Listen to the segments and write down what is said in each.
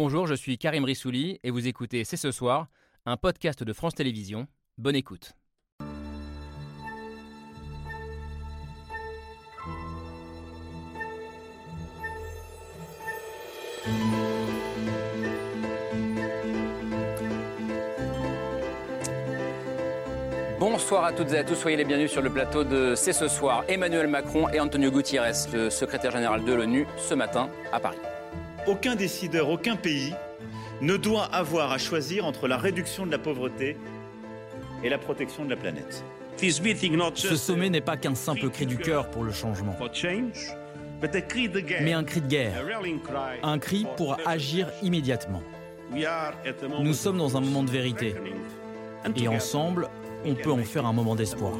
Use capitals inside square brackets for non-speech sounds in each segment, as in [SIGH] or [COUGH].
Bonjour, je suis Karim Rissouli et vous écoutez C'est ce soir, un podcast de France Télévisions. Bonne écoute. Bonsoir à toutes et à tous, soyez les bienvenus sur le plateau de C'est ce soir. Emmanuel Macron et Antonio Gutiérrez, le secrétaire général de l'ONU, ce matin à Paris. Aucun décideur, aucun pays ne doit avoir à choisir entre la réduction de la pauvreté et la protection de la planète. Ce sommet n'est pas qu'un simple cri du cœur pour le changement, mais un cri de guerre, un cri pour agir immédiatement. Nous sommes dans un moment de vérité et ensemble, on peut en faire un moment d'espoir.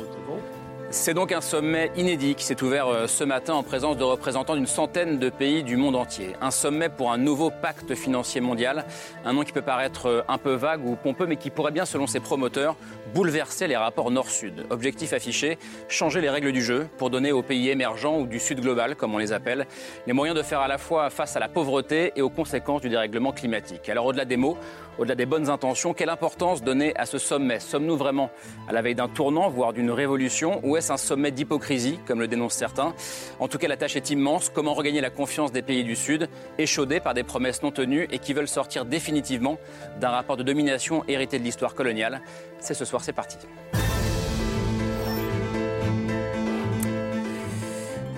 C'est donc un sommet inédit qui s'est ouvert euh, ce matin en présence de représentants d'une centaine de pays du monde entier. Un sommet pour un nouveau pacte financier mondial, un nom qui peut paraître euh, un peu vague ou pompeux, mais qui pourrait bien, selon ses promoteurs, bouleverser les rapports nord-sud. Objectif affiché, changer les règles du jeu pour donner aux pays émergents ou du sud global, comme on les appelle, les moyens de faire à la fois face à la pauvreté et aux conséquences du dérèglement climatique. Alors au-delà des mots, au-delà des bonnes intentions, quelle importance donner à ce sommet? Sommes-nous vraiment à la veille d'un tournant, voire d'une révolution, est-ce un sommet d'hypocrisie, comme le dénoncent certains En tout cas, la tâche est immense. Comment regagner la confiance des pays du Sud, échaudés par des promesses non tenues et qui veulent sortir définitivement d'un rapport de domination hérité de l'histoire coloniale? C'est ce soir, c'est parti.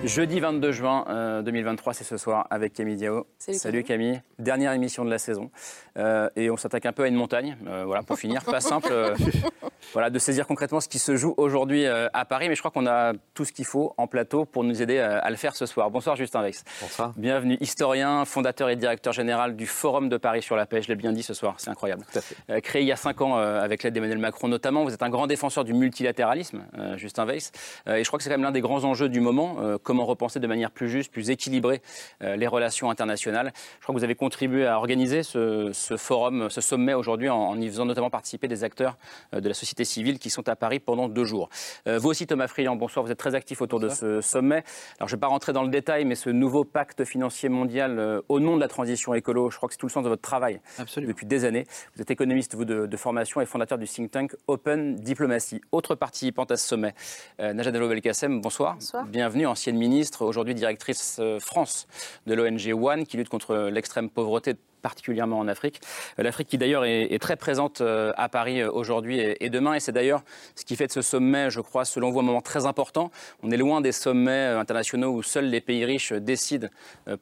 Jeudi 22 juin 2023, euh, c'est ce soir avec Camille Diao. Salut, Camille. Dernière émission de la saison. Euh, et on s'attaque un peu à une montagne. Euh, voilà, pour finir, pas simple [LAUGHS] voilà, de saisir concrètement ce qui se joue aujourd'hui à Paris. Mais je crois qu'on a tout ce qu'il faut en plateau pour nous aider à, le faire ce soir. Bonsoir Justin Vex. Bonsoir. Bienvenue, historien, fondateur et directeur général du Forum de Paris sur la paix. Je l'ai bien dit ce soir, c'est incroyable. Tout à fait. créé il y a cinq ans avec l'aide d'Emmanuel Macron notamment. Vous êtes un grand défenseur du multilatéralisme, Justin Weiss. et je crois que c'est quand même l'un des grands enjeux du moment comment repenser de manière plus juste, plus équilibrée euh, les relations internationales. Je crois que vous avez contribué à organiser ce, forum, ce sommet aujourd'hui en, y faisant notamment participer des acteurs euh, de la société civile qui sont à Paris pendant deux jours. Euh, vous aussi, Thomas Friand, bonsoir. Vous êtes très actif autour de ce sommet. Alors, je ne vais pas rentrer dans le détail, mais ce nouveau pacte financier mondial au nom de la transition écolo, je crois que c'est tout le sens de votre travail depuis des années. Vous êtes économiste, vous, de, formation et fondateur du think tank Open Diplomacy. Autre participante à ce sommet, Najat Belkacem, bonsoir. bonsoir. Bienvenue, ancienne ministre aujourd'hui directrice euh, France de l'ONG One, qui lutte contre l'extrême pauvreté particulièrement en Afrique. Euh, L'Afrique qui d'ailleurs est, très présente euh, à Paris aujourd'hui et, demain, et c'est d'ailleurs ce qui fait de ce sommet, je crois, selon vous, un moment très important. On est loin des sommets internationaux où seuls les pays riches décident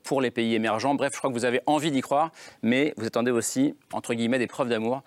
pour les pays émergents. Bref, je crois que vous avez envie d'y croire, mais vous attendez aussi, entre guillemets, des preuves d'amour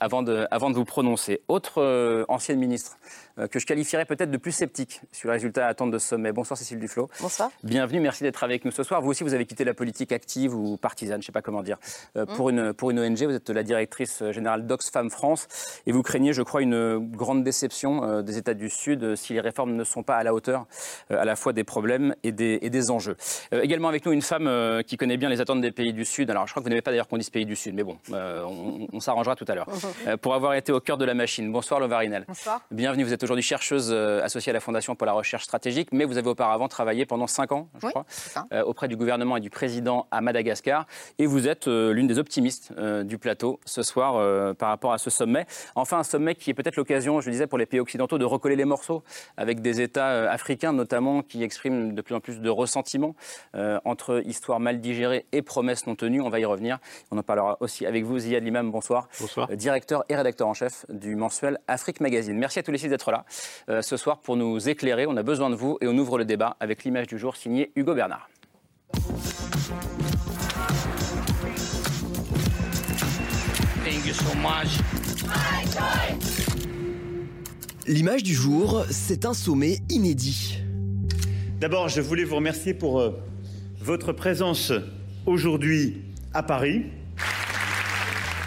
avant, de, avant de vous prononcer. Autre ancienne ministre euh, que je qualifierais peut-être de plus sceptique sur les résultats à attendre de ce sommet. Bonsoir Cécile Duflo. Bonsoir. Bienvenue, merci d'être avec nous ce soir. Vous aussi, vous avez quitté la politique active ou partisane, je ne sais pas comment dire, euh. Pour, une, pour une ONG. Vous êtes la directrice générale d'Oxfam France et vous craignez, je crois, une grande déception euh, des États du Sud si les réformes ne sont pas à la hauteur à la fois des problèmes et des, et des enjeux. également avec nous une femme qui connaît bien les attentes des pays du Sud. Alors je crois que vous n'avez pas d'ailleurs qu'on dise pays du Sud, mais bon, on, s'arrangera tout à l'heure. [LAUGHS] pour avoir été au cœur de la machine. Bonsoir Lovarinel. Bonsoir. Bienvenue, vous êtes aujourd'hui chercheuse euh, associée à la Fondation pour la recherche stratégique, mais vous avez auparavant travaillé pendant cinq ans, je crois, euh, auprès du gouvernement et du président à Madagascar. Et vous êtes euh, l'une des optimistes du plateau ce soir par rapport à ce sommet. Enfin, un sommet qui est peut-être l'occasion, je disais, pour les pays occidentaux de recoller les morceaux avec des États africains, notamment, qui expriment de plus en plus de ressentiment entre histoire mal digérée et promesses non tenues. On va y revenir. On en parlera aussi avec vous, Ziad Limam. Bonsoir. Bonsoir. directeur et rédacteur en chef du mensuel Afrique Magazine. Merci à tous les six d'être là. Euh, ce soir pour nous éclairer. On a besoin de vous et on ouvre le débat avec l'image du jour signée Hugo Bernard. L'image du jour, c'est un sommet inédit. D'abord, je voulais vous remercier pour euh, votre présence aujourd'hui à Paris.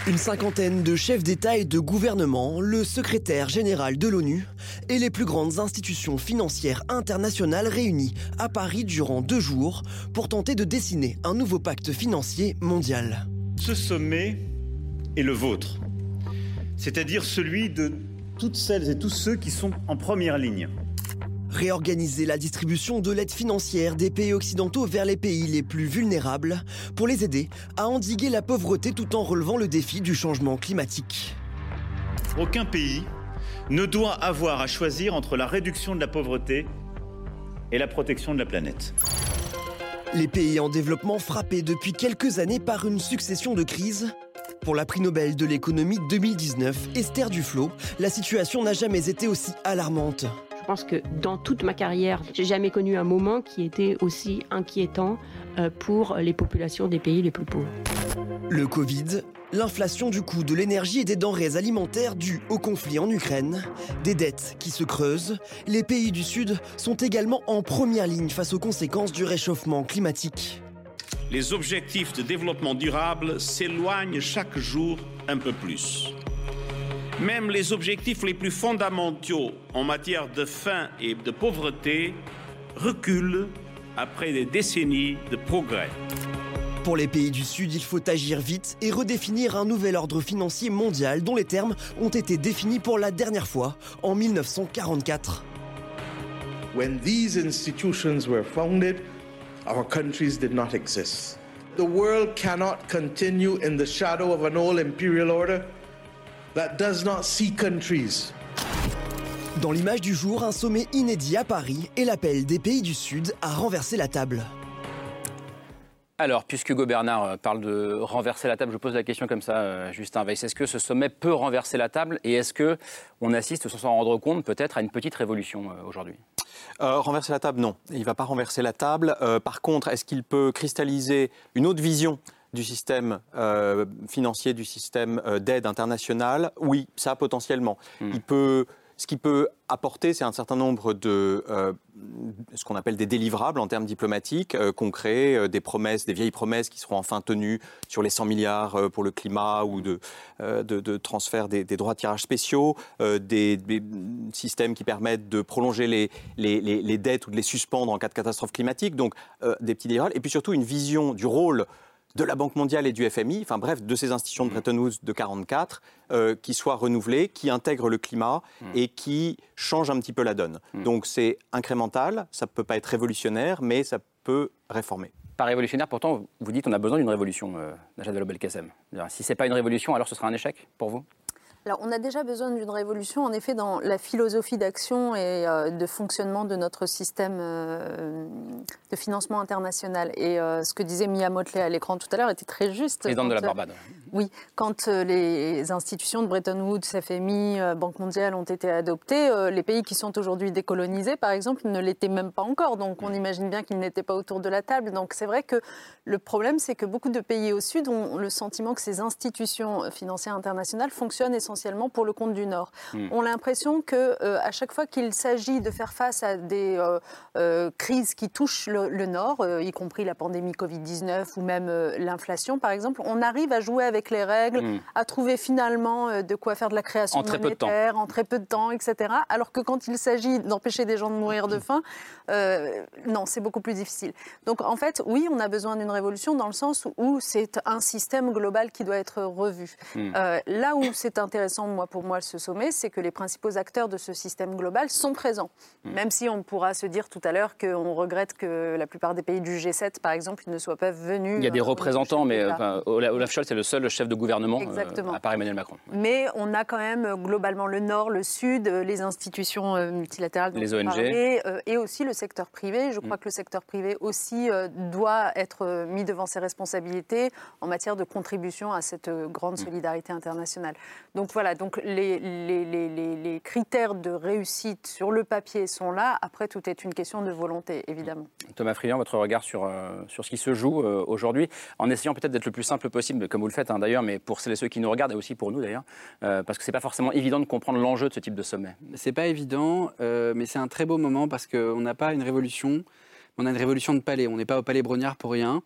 Une cinquantaine de chefs d'État et de gouvernement, le secrétaire général de l'ONU et les plus grandes institutions financières internationales réunies à Paris durant deux jours pour tenter de dessiner un nouveau pacte financier mondial. Ce sommet est le vôtre, c'est-à-dire celui de toutes celles et tous ceux qui sont en première ligne Réorganiser la distribution de l'aide financière des pays occidentaux vers les pays les plus vulnérables pour les aider à endiguer la pauvreté tout en relevant le défi du changement climatique. Aucun pays ne doit avoir à choisir entre la réduction de la pauvreté et la protection de la planète. Les pays en développement frappés depuis quelques années par une succession de crises. Pour la prix Nobel de l'économie 2019, Esther Duflo, la situation n'a jamais été aussi alarmante. Je pense que dans toute ma carrière, j'ai jamais connu un moment qui était aussi inquiétant euh, pour les populations des pays les plus pauvres. Le Covid, l'inflation du coût de l'énergie et des denrées alimentaires dues au conflit en Ukraine, des dettes qui se creusent, les pays du Sud sont également en première ligne face aux conséquences du réchauffement climatique. Les objectifs de développement durable s'éloignent chaque jour un peu plus. Même les objectifs les plus fondamentaux en matière de faim et de pauvreté reculent après des décennies de progrès. Pour les pays du Sud, il faut agir vite et redéfinir un nouvel ordre financier mondial dont les termes ont été définis pour la dernière fois en 1944. When these institutions were founded, our countries did not exist. The world cannot continue in the shadow of an old imperial order that does not see countries. Dans l'image du jour, un sommet inédit à Paris et l'appel des pays du Sud à renverser la table. Alors, puisque Hugo Bernard euh, parle de renverser la table, je pose la question comme ça, euh, Justin Weiss. Est-ce que ce sommet peut renverser la table et est-ce que on assiste, sans s'en rendre compte, peut-être à une petite révolution euh, aujourd'hui? Renverser la table, non. Il ne va pas renverser la table. par contre, est-ce qu'il peut cristalliser une autre vision du système financier, du système d'aide internationale? Oui, ça potentiellement. Hmm. Il peut ce qui peut apporter, c'est un certain nombre de euh, ce qu'on appelle des délivrables en termes diplomatiques, euh, concrets, euh, des promesses, des vieilles promesses qui seront enfin tenues sur les 100 milliards pour le climat ou de, transfert des, droits de tirage spéciaux, des, systèmes qui permettent de prolonger les, les, les, dettes ou de les suspendre en cas de catastrophe climatique. Donc des petits délivrables. Et puis surtout une vision du rôle de la Banque mondiale et du FMI, enfin bref, de ces institutions de mmh. Bretton Woods de 44, euh, qui soient renouvelées, qui intègrent le climat mmh. et qui changent un petit peu la donne. Mmh. Donc c'est incrémental, ça ne peut pas être révolutionnaire, mais ça peut réformer. Pas révolutionnaire, pourtant, vous dites qu'on a besoin d'une révolution, euh, Najat Vallaud-Belkacem. Si ce n'est pas une révolution, alors ce sera un échec pour vous? Alors, on a déjà besoin d'une révolution, en effet, dans la philosophie d'action et euh, de fonctionnement de notre système euh, de financement international. Et euh, ce que disait Mia Motley à l'écran tout à l'heure était très juste. Les de la Barbade. Oui, quand les institutions de Bretton Woods, FMI, Banque mondiale ont été adoptées, les pays qui sont aujourd'hui décolonisés, par exemple, ne l'étaient même pas encore. Donc, on imagine bien qu'ils n'étaient pas autour de la table. Donc, c'est vrai que le problème, c'est que beaucoup de pays au Sud ont le sentiment que ces institutions financières internationales fonctionnent essentiellement essentiellement pour le compte du Nord. Hmm. On a l'impression que euh, à chaque fois qu'il s'agit de faire face à des euh, euh, crises qui touchent le, Nord, y compris la pandémie Covid-19 ou même l'inflation, par exemple, on arrive à jouer avec les règles, hmm. à trouver finalement de quoi faire de la création en monétaire en très peu de temps, etc. Alors que quand il s'agit d'empêcher des gens de mourir de faim, non, c'est beaucoup plus difficile. Donc en fait, oui, on a besoin d'une révolution dans le sens où c'est un système global qui doit être revu. Hmm. là où c'est intéressant, moi, pour moi, ce sommet, c'est que les principaux acteurs de ce système global sont présents. Hmm. Même si on pourra se dire tout à l'heure qu'on regrette que la plupart des pays du G7, par exemple, ne soient pas venus. Il y a des euh, représentants, mais Olaf Scholz est le seul chef de gouvernement, euh, à part Emmanuel Macron. Mais on a quand même euh, globalement le Nord, le Sud, les institutions multilatérales, les ONG, et aussi le secteur privé. Je crois hmm. que le secteur privé aussi doit être mis devant ses responsabilités en matière de contribution à cette grande hmm. solidarité internationale. Donc voilà, donc les, les, critères de réussite sur le papier sont là. Après, tout est une question de volonté, évidemment. Thomas Friand, votre regard sur, euh, sur ce qui se joue euh, aujourd'hui, en essayant peut-être d'être le plus simple possible, comme vous le faites hein, d'ailleurs, mais pour celles et ceux qui nous regardent et aussi pour nous d'ailleurs, euh, parce que c'est pas forcément évident de comprendre l'enjeu de ce type de sommet. C'est pas évident, mais c'est un très beau moment parce qu'on n'a pas une révolution, on a une révolution de palais. On n'est pas au palais Brognard pour rien.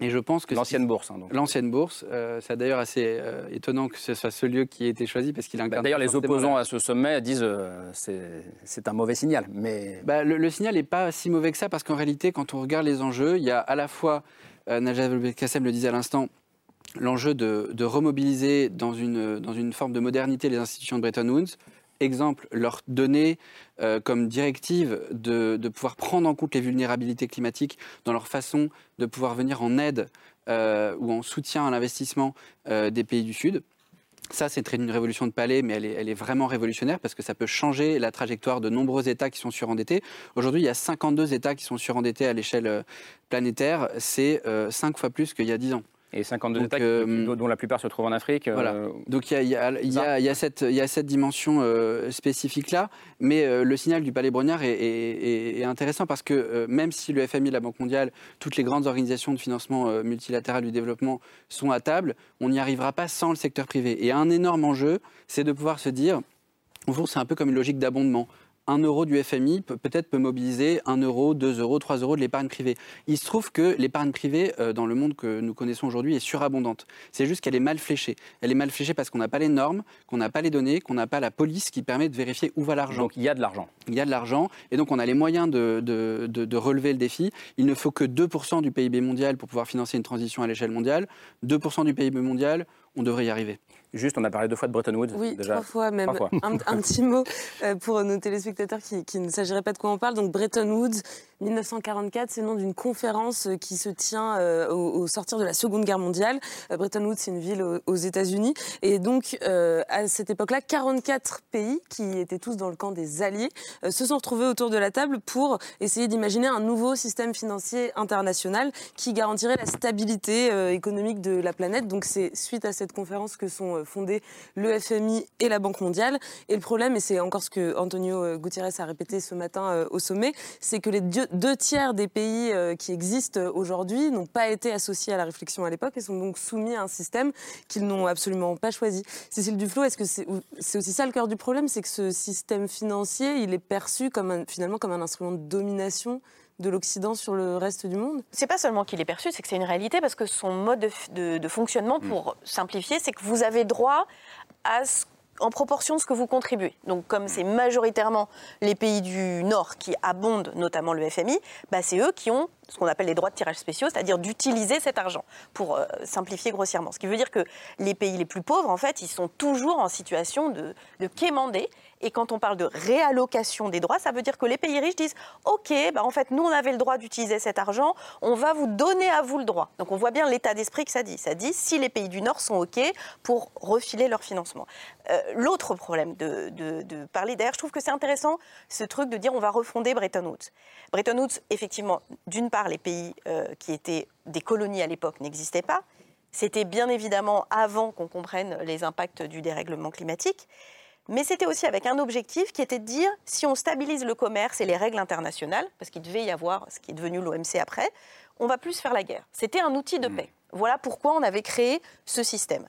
Et je pense que l'ancienne bourse. Hein, l'ancienne bourse. Euh, c'est d'ailleurs assez euh, étonnant que ce soit ce lieu qui ait été choisi parce qu'il bah, D'ailleurs, les opposants à ce sommet disent euh, c'est un mauvais signal. Mais bah, le, signal n'est pas si mauvais que ça parce qu'en réalité, quand on regarde les enjeux, il y a à la fois Najat Kassem le disait à l'instant. L'enjeu de, de, remobiliser dans une, dans une forme de modernité les institutions de Bretton Woods, exemple, leur donner euh, comme directive de, pouvoir prendre en compte les vulnérabilités climatiques dans leur façon de pouvoir venir en aide euh, ou en soutien à l'investissement euh, des pays du Sud. Ça, c'est une révolution de palais, mais elle est, elle est, vraiment révolutionnaire parce que ça peut changer la trajectoire de nombreux États qui sont surendettés. Aujourd'hui, il y a 52 États qui sont surendettés à l'échelle planétaire. C'est 5 fois plus qu'il y a 10 ans. Et 52 États euh, dont la plupart se trouvent en Afrique. Voilà. Euh, Donc il y, a, cette dimension euh, spécifique-là, mais le signal du Palais Brognard est, intéressant parce que même si le FMI, la Banque mondiale, toutes les grandes organisations de financement multilatéral du développement sont à table, on n'y arrivera pas sans le secteur privé. Et un énorme enjeu, c'est de pouvoir se dire, au fond, c'est un peu comme une logique d'abondement. 1 euro du FMI peut-être peut mobiliser 1 euro, 2 euros, 3 euros de l'épargne privée. Il se trouve que l'épargne privée, euh, dans le monde que nous connaissons aujourd'hui, est surabondante. C'est juste qu'elle est mal fléchée. Elle est mal fléchée parce qu'on n'a pas les normes, qu'on n'a pas les données, qu'on n'a pas la police qui permet de vérifier où va l'argent. Donc il y a de l'argent. Il y a de l'argent, et donc on a les moyens de, de, de relever le défi. Il ne faut que 2% du PIB mondial pour pouvoir financer une transition à l'échelle mondiale. 2% du PIB mondial, on devrait y arriver. Juste, on a parlé deux fois de Bretton Woods. Oui, trois fois même. Un, petit mot euh, pour nos téléspectateurs qui, qui ne s'agirait pas de quoi on parle. Donc Bretton Woods, 1944, c'est le nom d'une conférence euh, qui se tient euh, au, sortir de la Seconde Guerre mondiale. Bretton Woods, c'est une ville aux, États-Unis. Et donc, à cette époque-là, 44 pays, qui étaient tous dans le camp des Alliés, se sont retrouvés autour de la table pour essayer d'imaginer un nouveau système financier international qui garantirait la stabilité économique de la planète. Donc, c'est suite à cette conférence que sont fondés le FMI et la Banque mondiale. Et le problème, et c'est encore ce que Antonio Gutiérrez a répété ce matin au sommet, c'est que les deux tiers des pays euh, qui existent aujourd'hui n'ont pas été associés à la réflexion à l'époque et sont donc soumis à un système qu'ils n'ont absolument pas choisi. Cécile Duflo, est-ce que c'est aussi ça le cœur du problème? C'est que ce système financier, il est perçu comme finalement comme un instrument de domination de l'Occident sur le reste du monde C'est pas seulement qu'il est perçu, c'est que c'est une réalité parce que son mode de, fonctionnement, pour mm. simplifier, c'est que vous avez droit à ce en proportion de ce que vous contribuez. Donc comme c'est majoritairement les pays du Nord qui abondent notamment le FMI, bah, c'est eux qui ont ce qu'on appelle les droits de tirage spéciaux, c'est-à-dire d'utiliser cet argent, pour euh, simplifier grossièrement. Ce qui veut dire que les pays les plus pauvres, en fait, ils sont toujours en situation de, de quémander et quand on parle de réallocation des droits, ça veut dire que les pays riches disent OK, bah en fait, nous, on avait le droit d'utiliser cet argent, on va vous donner à vous le droit. Donc on voit bien l'état d'esprit que ça dit. Ça dit si les pays du Nord sont OK pour refiler leur financement. Euh, l'autre problème de, de, parler, d'ailleurs, je trouve que c'est intéressant ce truc de dire on va refonder Bretton Woods. Bretton Woods, effectivement, d'une part, les pays euh, qui étaient des colonies à l'époque n'existaient pas. C'était bien évidemment avant qu'on comprenne les impacts du dérèglement climatique. Mais c'était aussi avec un objectif qui était de dire si on stabilise le commerce et les règles internationales, parce qu'il devait y avoir ce qui est devenu l'OMC après, on va plus faire la guerre. C'était un outil de hmm. paix. Voilà pourquoi on avait créé ce système.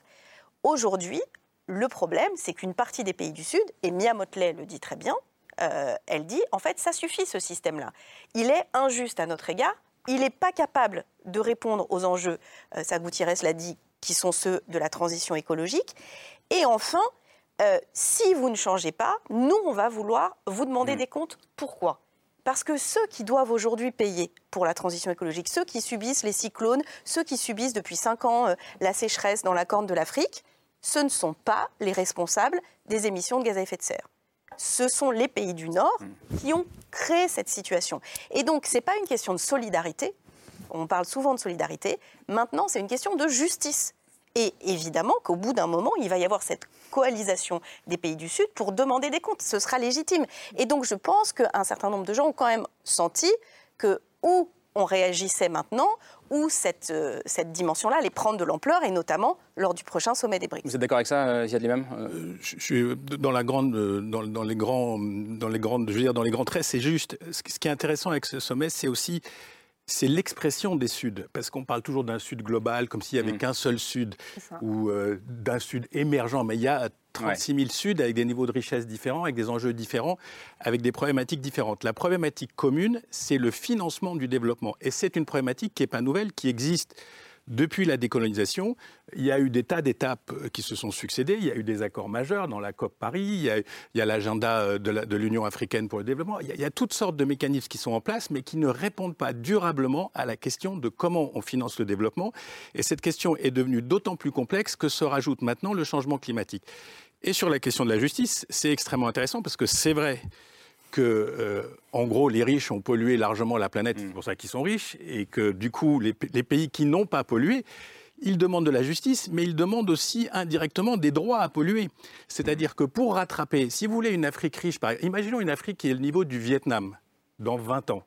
Aujourd'hui, le problème, c'est qu'une partie des pays du Sud, et Mia Motley le dit très bien, euh, elle dit en fait, ça suffit ce système-là. Il est injuste à notre égard, il n'est pas capable de répondre aux enjeux, euh, ça l'a dit, qui sont ceux de la transition écologique. Et enfin, euh, si vous ne changez pas, nous, on va vouloir vous demander mm. des comptes. Pourquoi? Parce que ceux qui doivent aujourd'hui payer pour la transition écologique, ceux qui subissent les cyclones, ceux qui subissent depuis cinq ans euh, la sécheresse dans la corne de l'Afrique, ce ne sont pas les responsables des émissions de gaz à effet de serre. Ce sont les pays du Nord mm. qui ont créé cette situation. Et donc, ce n'est pas une question de solidarité. On parle souvent de solidarité. Maintenant, c'est une question de justice. Et évidemment qu'au bout d'un moment, il va y avoir cette coalisation des pays du Sud pour demander des comptes. Ce sera légitime. Et donc je pense qu'un certain nombre de gens ont quand même senti que ou on réagissait maintenant, ou cette, euh, cette dimension-là allait prendre de l'ampleur, et notamment lors du prochain sommet des BRICS. Vous êtes d'accord avec ça, euh, Ziad Limam euh, Je suis dans, la grande, dans, dans, les grands, dans, les grandes, je veux dire, dans les grands traits, c'est juste. Ce qui est intéressant avec ce sommet, c'est aussi c'est l'expression des Suds, parce qu'on parle toujours d'un Sud global, comme s'il n'y avait mm. qu'un seul Sud, ou euh, d'un Sud émergent, mais il y a 36 000 Suds avec des niveaux de richesse différents, avec des enjeux différents, avec des problématiques différentes. La problématique commune, c'est le financement du développement. Et c'est une problématique qui n'est pas nouvelle, qui existe depuis la décolonisation, il y a eu des tas d'étapes qui se sont succédées. Il y a eu des accords majeurs dans la COP Paris, il y a, l'agenda euh, de l'Union africaine pour le développement. Il y, a, toutes sortes de mécanismes qui sont en place, mais qui ne répondent pas durablement à la question de comment on finance le développement. Et cette question est devenue d'autant plus complexe que se rajoute maintenant le changement climatique. Et sur la question de la justice, c'est extrêmement intéressant parce que c'est vrai que, euh, en gros, les riches ont pollué largement la planète, c'est pour ça qu'ils sont riches, et que, du coup, les, pays qui n'ont pas pollué, ils demandent de la justice, mais ils demandent aussi indirectement des droits à polluer. C'est-à-dire que pour rattraper, si vous voulez une Afrique riche, par... imaginons une Afrique qui est le niveau du Vietnam dans 20 ans.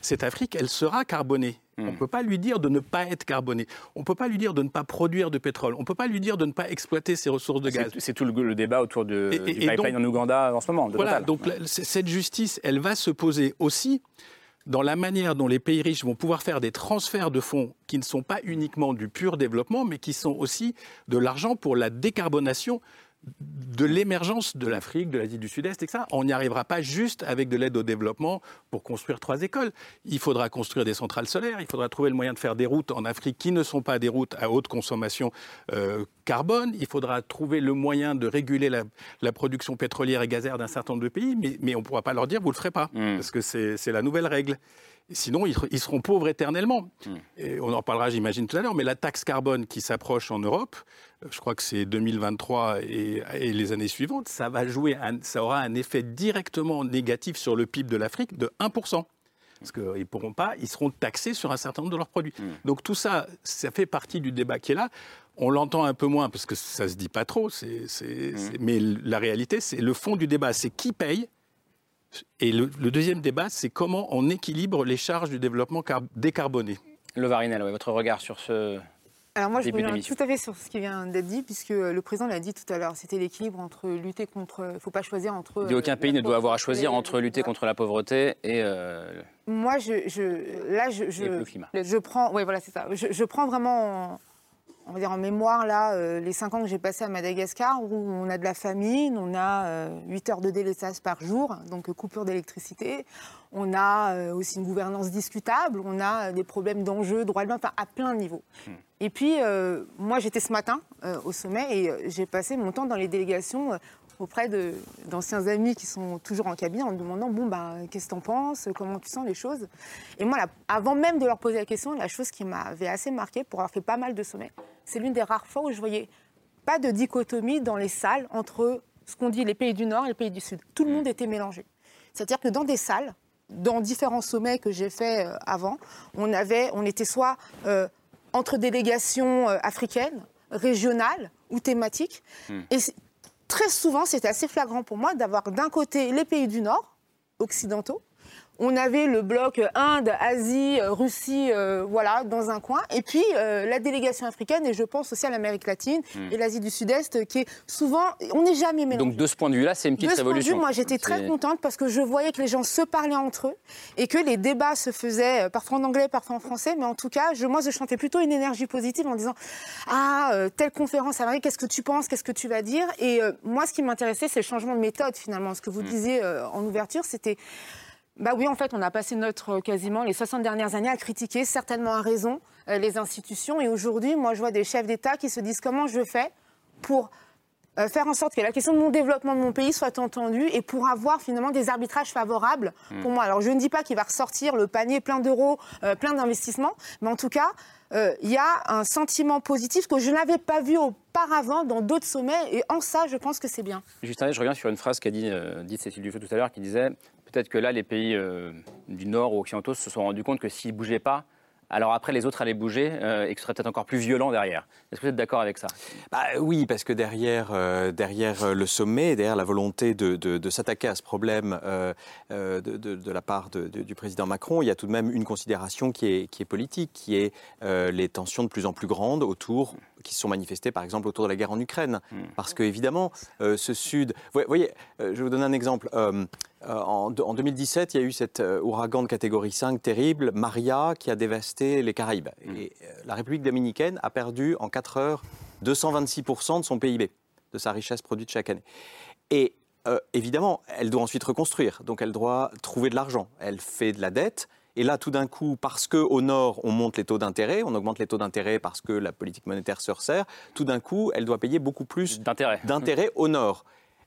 Cette Afrique, elle sera carbonée. On ne hmm. peut pas lui dire de ne pas être carboné. On ne peut pas lui dire de ne pas produire de pétrole. On ne peut pas lui dire de ne pas exploiter ses ressources de gaz. C'est tout le, débat autour de, du pipeline en Ouganda en ce moment. voilà, donc cette justice, elle va se poser aussi dans la manière dont les pays riches vont pouvoir faire des transferts de fonds qui ne sont pas uniquement du pur développement, mais qui sont aussi de l'argent pour la décarbonation de l'émergence de l'Afrique, de l'Asie du Sud-Est, etc. On n'y arrivera pas juste avec de l'aide au développement pour construire trois écoles. Il faudra construire des centrales solaires, il faudra trouver le moyen de faire des routes en Afrique qui ne sont pas des routes à haute consommation euh, carbone, il faudra trouver le moyen de réguler la, production pétrolière et gazière d'un certain nombre de pays, mais, on ne pourra pas leur dire vous ne le ferez pas, mmh. parce que c'est la nouvelle règle. Sinon, ils, seront pauvres éternellement. Hmm. Et on en parlera, j'imagine, tout à l'heure, mais la taxe carbone qui s'approche en Europe, euh, je crois que c'est 2023 et, les années suivantes, ça, va jouer, ça aura un effet directement négatif sur le PIB de l'Afrique de 1%. Parce qu'ils pourront pas, ils seront taxés sur un certain nombre de leurs produits. Hmm. Donc tout ça, ça fait partie du débat qui est là. On l'entend un peu moins parce que ça se dit pas trop, hmm. mais la réalité, c'est le fond du débat, c'est qui paye et le, deuxième débat, c'est comment on équilibre les charges du développement décarboné. Le Varinel, votre regard sur ce. Alors moi, je reviens tout à fait sur ce qui vient d'être dit, puisque le président l'a dit tout à l'heure, c'était l'équilibre entre lutter contre... Il ne faut pas choisir entre... Il aucun pays ne doit avoir à choisir entre lutter contre la pauvreté et... Euh, moi, je, là, je, je, je prends... Oui, voilà, c'est ça. Je, prends vraiment on va dire en mémoire là, euh, les cinq ans que j'ai passés à Madagascar, où on a de la famine, on a 8 euh, heures de délaissage par jour, donc euh, coupure d'électricité, on a aussi une gouvernance discutable, on a des problèmes d'enjeux, droits de l'homme, enfin à plein de niveaux. Hmm. Et puis, moi j'étais ce matin au sommet et j'ai passé mon temps dans les délégations auprès d'anciens amis qui sont toujours en cabine en me demandant bon bah qu'est-ce que t'en penses, comment tu sens les choses? Et moi, avant même de leur poser la question, la chose qui m'avait assez marqué pour avoir fait pas mal de sommets, c'est l'une des rares fois où je voyais pas de dichotomie dans les salles entre ce qu'on dit les pays du Nord et les pays du Sud. Tout le mm. monde était mélangé. C'est-à-dire que dans des salles, dans différents sommets que j'ai faits euh, avant, on, avait, on était soit euh, entre délégations euh, africaines, régionales ou thématiques. Mm. Et très souvent, c'était assez flagrant pour moi d'avoir d'un côté les pays du Nord, occidentaux, on avait le bloc Inde, Asie, euh, Russie, euh, voilà, dans un coin. Et puis euh, la délégation africaine, et je pense aussi à l'Amérique latine hmm. et l'Asie du Sud-Est, qui est souvent. On n'est jamais mélangé. Donc de ce point de vue-là, c'est une petite de ce révolution. Point de vue, moi, j'étais très contente parce que je voyais que les gens se parlaient entre eux et que les débats se faisaient parfois en anglais, parfois en français. Mais en tout cas, je, moi, je chantais plutôt une énergie positive en disant Ah, telle conférence à qu'est-ce que tu penses Qu'est-ce que tu vas dire? Et moi, ce qui m'intéressait, c'est le changement de méthode finalement. Ce que vous hmm. disiez en ouverture, c'était bah oui, en fait, on a passé notre euh, quasiment les 60 dernières années à critiquer, certainement à raison, euh, les institutions. Et aujourd'hui, moi, je vois des chefs d'État qui se disent comment je fais pour euh, faire en sorte que la question de mon développement de mon pays soit entendue et pour avoir finalement des arbitrages favorables pour hmm. moi. Alors je ne dis pas qu'il va ressortir le panier plein d'euros, plein d'investissements, mais en tout cas, il y a un sentiment positif que je n'avais pas vu auparavant dans d'autres sommets et en ça, je pense que c'est bien. Juste je reviens sur une phrase qu'a dit, dit Cécile Dufeu tout à l'heure qui disait peut-être que là, les pays euh, du Nord ou occidentaux se sont rendus compte que s'ils ne bougeaient pas, alors après les autres allaient bouger euh, et que ce serait peut-être encore plus violent derrière. Est-ce que vous êtes d'accord avec ça? Bah, Oui, parce que derrière, euh, derrière le sommet, derrière la volonté de, s'attaquer à ce problème de, la part du président Macron, il y a tout de même une considération qui est, qui est politique, qui est les tensions de plus en plus grandes autour qui se sont manifestées par exemple autour de la guerre en Ukraine. Hmm. Parce que évidemment, ce Sud... Vous voyez, je vais vous donner un exemple. Euh, en, 2017, il y a eu cet euh, ouragan de catégorie 5 terrible, Maria, qui a dévasté les Caraïbes. Mm. Et euh, la République dominicaine a perdu en 4 heures 226% de son PIB, de sa richesse produite chaque année. Et évidemment, elle doit ensuite reconstruire. Donc elle doit trouver de l'argent. Elle fait de la dette Et là, tout d'un coup, parce qu'au nord, on monte les taux d'intérêt, on augmente les taux d'intérêt parce que la politique monétaire se resserre, tout d'un coup, elle doit payer beaucoup plus d'intérêt au nord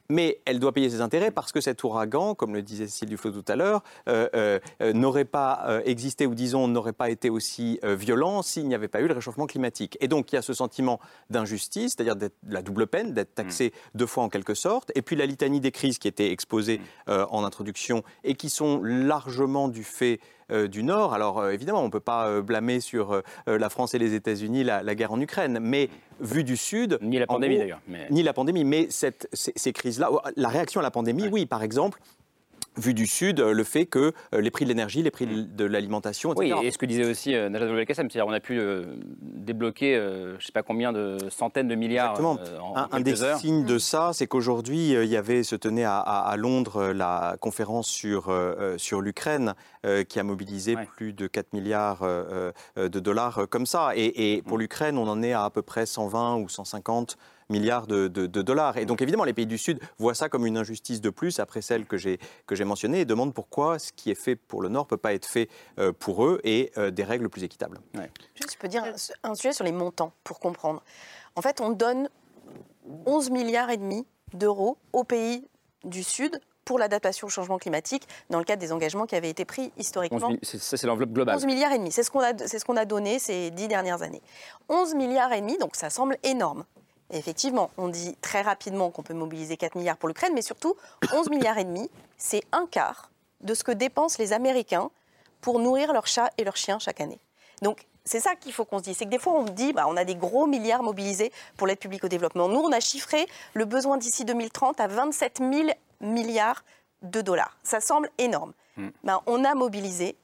mais elle doit payer ses intérêts parce que cet ouragan, comme le disait Cécile Duflo tout à l'heure, euh, euh, euh, n'aurait pas existé ou disons n'aurait pas été aussi violent s'il n'y avait pas eu le réchauffement climatique. Et donc il y a ce sentiment d'injustice, c'est-à-dire la double peine, d'être taxé mm. deux fois en quelque sorte, et puis la litanie des crises qui étaient exposées mm. en introduction et qui sont largement du fait du Nord. Alors euh, évidemment, on ne peut pas euh, blâmer sur la France et les États-Unis la, guerre en Ukraine, mais vu du Sud... Ni la pandémie d'ailleurs. Ni la pandémie, mais cette, ces crises-là, la réaction à la pandémie, oui, par exemple, vu du Sud, le fait que euh, les prix de l'énergie, les prix de l'alimentation, etc. Oui, et ce que disait aussi euh, Najat Vallaud-Belkacem, c'est-à-dire on a pu euh, débloquer je ne sais pas combien de centaines de milliards Exactement. en, un, des signes de ça, c'est qu'aujourd'hui, il y avait, se tenait à, Londres la conférence sur, sur l'Ukraine qui a mobilisé plus de 4 milliards de dollars comme ça. Et, et pour mm. l'Ukraine, on en est à à peu près 120 ou 150 milliards de, dollars. Et donc évidemment, les pays du Sud voient ça comme une injustice de plus après celle que j'ai mentionnée et demandent pourquoi ce qui est fait pour le Nord ne peut pas être fait euh, pour eux et euh, des règles plus équitables. Juste, je peux dire un, sujet sur les montants pour comprendre. En fait, on donne 11 milliards et demi d'euros aux pays du Sud pour l'adaptation au changement climatique dans le cadre des engagements qui avaient été pris historiquement. C'est l'enveloppe globale. 11 milliards et demi, c'est ce qu'on a, ce qu'on a donné ces dix dernières années. 11 milliards et demi, donc ça semble énorme effectivement, on dit très rapidement qu'on peut mobiliser 4 milliards pour l'Ukraine, mais surtout 11 milliards et demi, c'est un quart de ce que dépensent les Américains pour nourrir leurs chats et leurs chiens chaque année. Donc c'est ça qu'il faut qu'on se dise. C'est que des fois, on dit, bah, on a des gros milliards mobilisés pour l'aide publique au développement. Nous, on a chiffré le besoin d'ici 2030 à 27 000 milliards de dollars. Ça semble énorme. Hmm. Ben, on a mobilisé,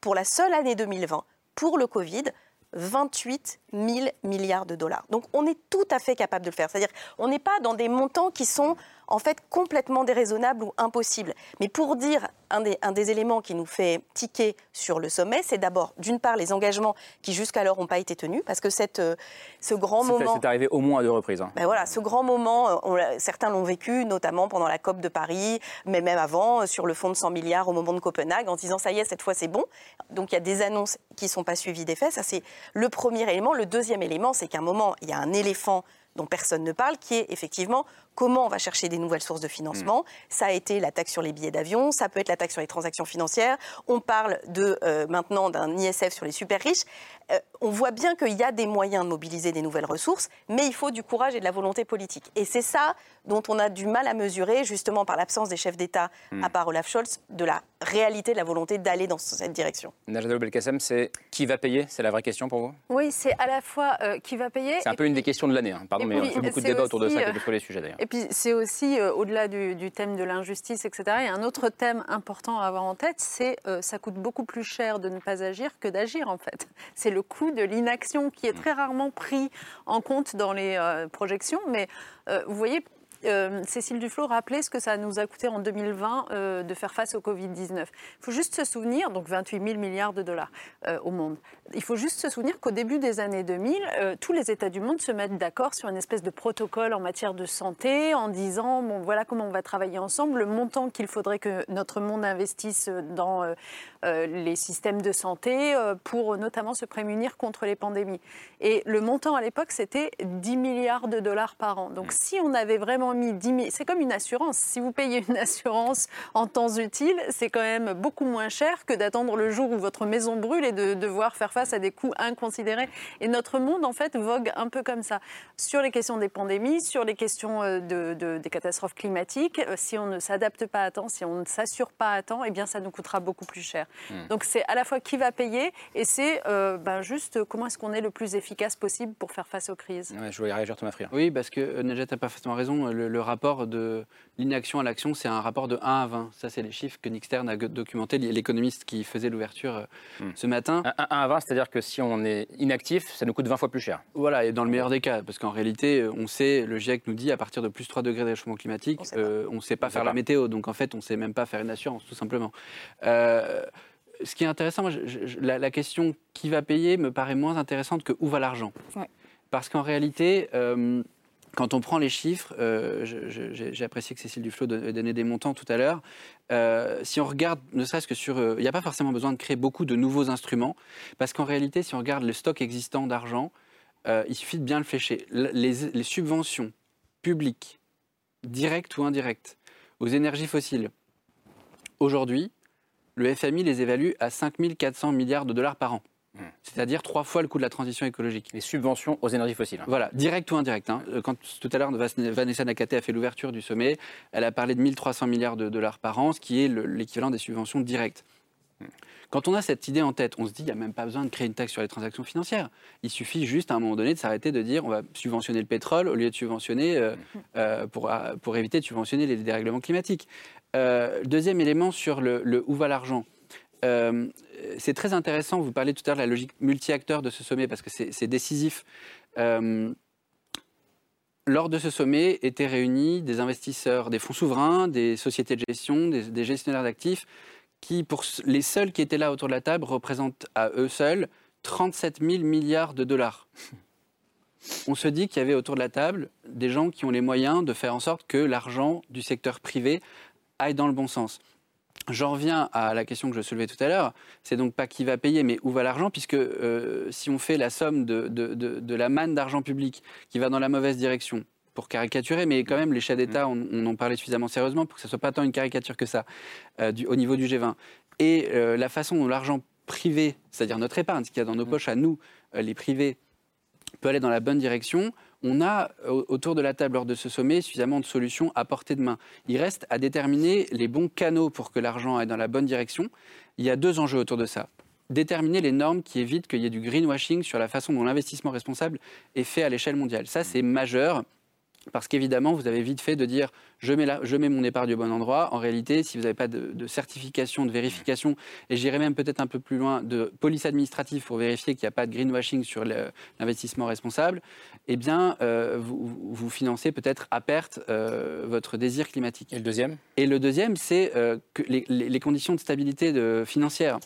pour la seule année 2020, pour le Covid, 28 000 milliards de dollars. Donc on est tout à fait capable de le faire. C'est-à-dire on n'est pas dans des montants qui sont en fait complètement déraisonnables ou impossibles. Mais pour dire un des, éléments qui nous fait tiquer sur le sommet, c'est d'abord, d'une part, les engagements qui jusqu'alors n'ont pas été tenus, parce que cette, euh, ce grand moment... C'est arrivé au moins à deux reprises. Hein. Ben voilà, ce grand moment, euh, certains l'ont vécu, notamment pendant la COP de Paris, mais même avant, euh, sur le fonds de 100 milliards au moment de Copenhague, en disant, ça y est, cette fois c'est bon. Donc il y a des annonces qui ne sont pas suivies des faits. Ça, c'est le premier élément. Le deuxième élément, c'est qu'à un moment, il y a un éléphant dont personne ne parle, qui est effectivement comment on va chercher des nouvelles sources de financement. Mm. Ça a été la taxe sur les billets d'avion, ça peut être la taxe sur les transactions financières. On parle de euh, maintenant d'un ISF sur les super riches. Euh, on voit bien qu'il y a des moyens de mobiliser des nouvelles ressources, mais il faut du courage et de la volonté politique. Et c'est ça dont on a du mal à mesurer, justement par l'absence des chefs d'État, mm. à part Olaf Scholz, de la réalité de la volonté d'aller dans cette direction. Najat Belkacem, c'est qui va payer? C'est la vraie question pour vous? Oui, c'est à la fois euh, qui va payer. C'est un peu une des questions de l'année, hein. pardon, mais on fait beaucoup de débats autour de ça, quels que soient les sujets d'ailleurs puis c'est aussi, euh, au-delà du, thème de l'injustice, etc., il y a un autre thème important à avoir en tête, c'est euh, ça coûte beaucoup plus cher de ne pas agir que d'agir, en fait. [LAUGHS] C'est le coût de l'inaction qui est très rarement pris en compte dans les euh, projections, mais vous voyez, euh, Cécile Duflot rappelait ce que ça nous a coûté en 2020 euh, de faire face au Covid-19. Il faut juste se souvenir, donc 28 000 milliards de dollars euh, au monde. Il faut juste se souvenir qu'au début des années 2000, tous les États du monde se mettent d'accord sur une espèce de protocole en matière de santé, en disant bon voilà comment on va travailler ensemble, le montant qu'il faudrait que notre monde investisse dans les systèmes de santé pour notamment se prémunir contre les pandémies. Et le montant à l'époque c'était 10 milliards de dollars par an. Donc si on avait vraiment mis 10 000. C'est comme une assurance. Si vous payez une [LAUGHS] assurance en temps utile, c'est quand même beaucoup moins cher que d'attendre le jour où votre maison brûle et de devoir faire face à des coûts inconsidérés. Et notre monde, en fait, vogue un peu comme ça. Sur les questions des pandémies, sur les questions euh, de, des catastrophes climatiques, euh, si on ne s'adapte pas à temps, si on ne s'assure pas à temps, eh bien, ça nous coûtera beaucoup plus cher. Hmm. Donc, c'est à la fois qui va payer et c'est euh, ben, juste comment est-ce qu'on est le plus efficace possible pour faire face aux crises. je voulais réagir, Thomas Frier. Oui, parce que Najat a parfaitement raison le, rapport de l'inaction à l'action, c'est un rapport de 1 à 20. Ça, c'est les chiffres que Nick Stern a documenté, l'économiste qui faisait l'ouverture euh, hmm. ce matin. 1 à 20, c'est-à-dire que si on est inactif, ça nous coûte 20 fois plus cher. Voilà, et dans le meilleur des cas, parce qu'en réalité, euh, on sait, le GIEC nous dit, à partir de plus 3 degrés de réchauffement climatique, on ne sait pas euh, faire la météo. Donc en fait, on ne sait même pas faire une assurance, tout simplement. ce qui est intéressant, la, question qui va payer me paraît moins intéressante que où va l'argent? Parce qu'en réalité, quand on prend les chiffres, euh, j'ai apprécié que Cécile Duflot donnait des montants tout à l'heure. Euh, si on regarde, ne serait-ce que sur. Euh, il n'y a pas forcément besoin de créer beaucoup de nouveaux instruments, parce qu'en réalité, si on regarde le stock existant d'argent, il suffit de bien le flécher. Les, subventions publiques, directes ou indirectes, aux énergies fossiles, aujourd'hui, le FMI les évalue à 5 400 milliards de dollars par an. C'est-à-dire trois fois le coût de la transition écologique. Les subventions aux énergies fossiles. Hein. Voilà, direct ou indirect. Hein. Quand tout à l'heure Vanessa Nakate a fait l'ouverture du sommet, elle a parlé de 1300 milliards de dollars par an, ce qui est l'équivalent des subventions directes. Quand on a cette idée en tête, on se dit qu'il n'y a même pas besoin de créer une taxe sur les transactions financières. Il suffit juste à un moment donné de s'arrêter de dire on va subventionner le pétrole au lieu de subventionner, euh, hmm. euh, pour, euh, pour, éviter de subventionner les dérèglements climatiques. deuxième élément sur le, le où va l'argent. Euh, c'est très intéressant, vous parlez tout à l'heure de la logique multi-acteur de ce sommet, parce que c'est décisif. Euh, lors de ce sommet étaient réunis des investisseurs, des fonds souverains, des sociétés de gestion, des, gestionnaires d'actifs, qui, pour les seuls qui étaient là autour de la table, représentent à eux seuls 37 000 milliards de dollars. On se dit qu'il y avait autour de la table des gens qui ont les moyens de faire en sorte que l'argent du secteur privé aille dans le bon sens. J'en reviens à la question que je soulevais tout à l'heure. C'est donc pas qui va payer, mais où va l'argent, puisque euh, si on fait la somme de, la manne d'argent public qui va dans la mauvaise direction, pour caricaturer, mais quand même, les chefs d'État, mm. on, en parlait suffisamment sérieusement pour que ce soit pas tant une caricature que ça euh, au niveau du G20. Et euh, la façon dont l'argent privé, c'est-à-dire notre épargne, ce qu'il y a dans nos mm. poches à nous, les privés, peut aller dans la bonne direction, on a autour de la table lors de ce sommet suffisamment de solutions à portée de main. Il reste à déterminer les bons canaux pour que l'argent aille dans la bonne direction. Il y a deux enjeux autour de ça. Déterminer les normes qui évitent qu'il y ait du greenwashing sur la façon dont l'investissement responsable est fait à l'échelle mondiale. Ça, c'est majeur. Parce qu'évidemment, vous avez vite fait de dire je mets, je mets mon épargne au bon endroit. En réalité, si vous n'avez pas de, certification, de vérification, et j'irai même peut-être un peu plus loin, de police administrative pour vérifier qu'il n'y a pas de greenwashing sur l'investissement responsable, eh bien, euh, vous, financez peut-être à perte euh, votre désir climatique. Et le deuxième? Et le deuxième, c'est euh, que les, conditions de stabilité de, financière.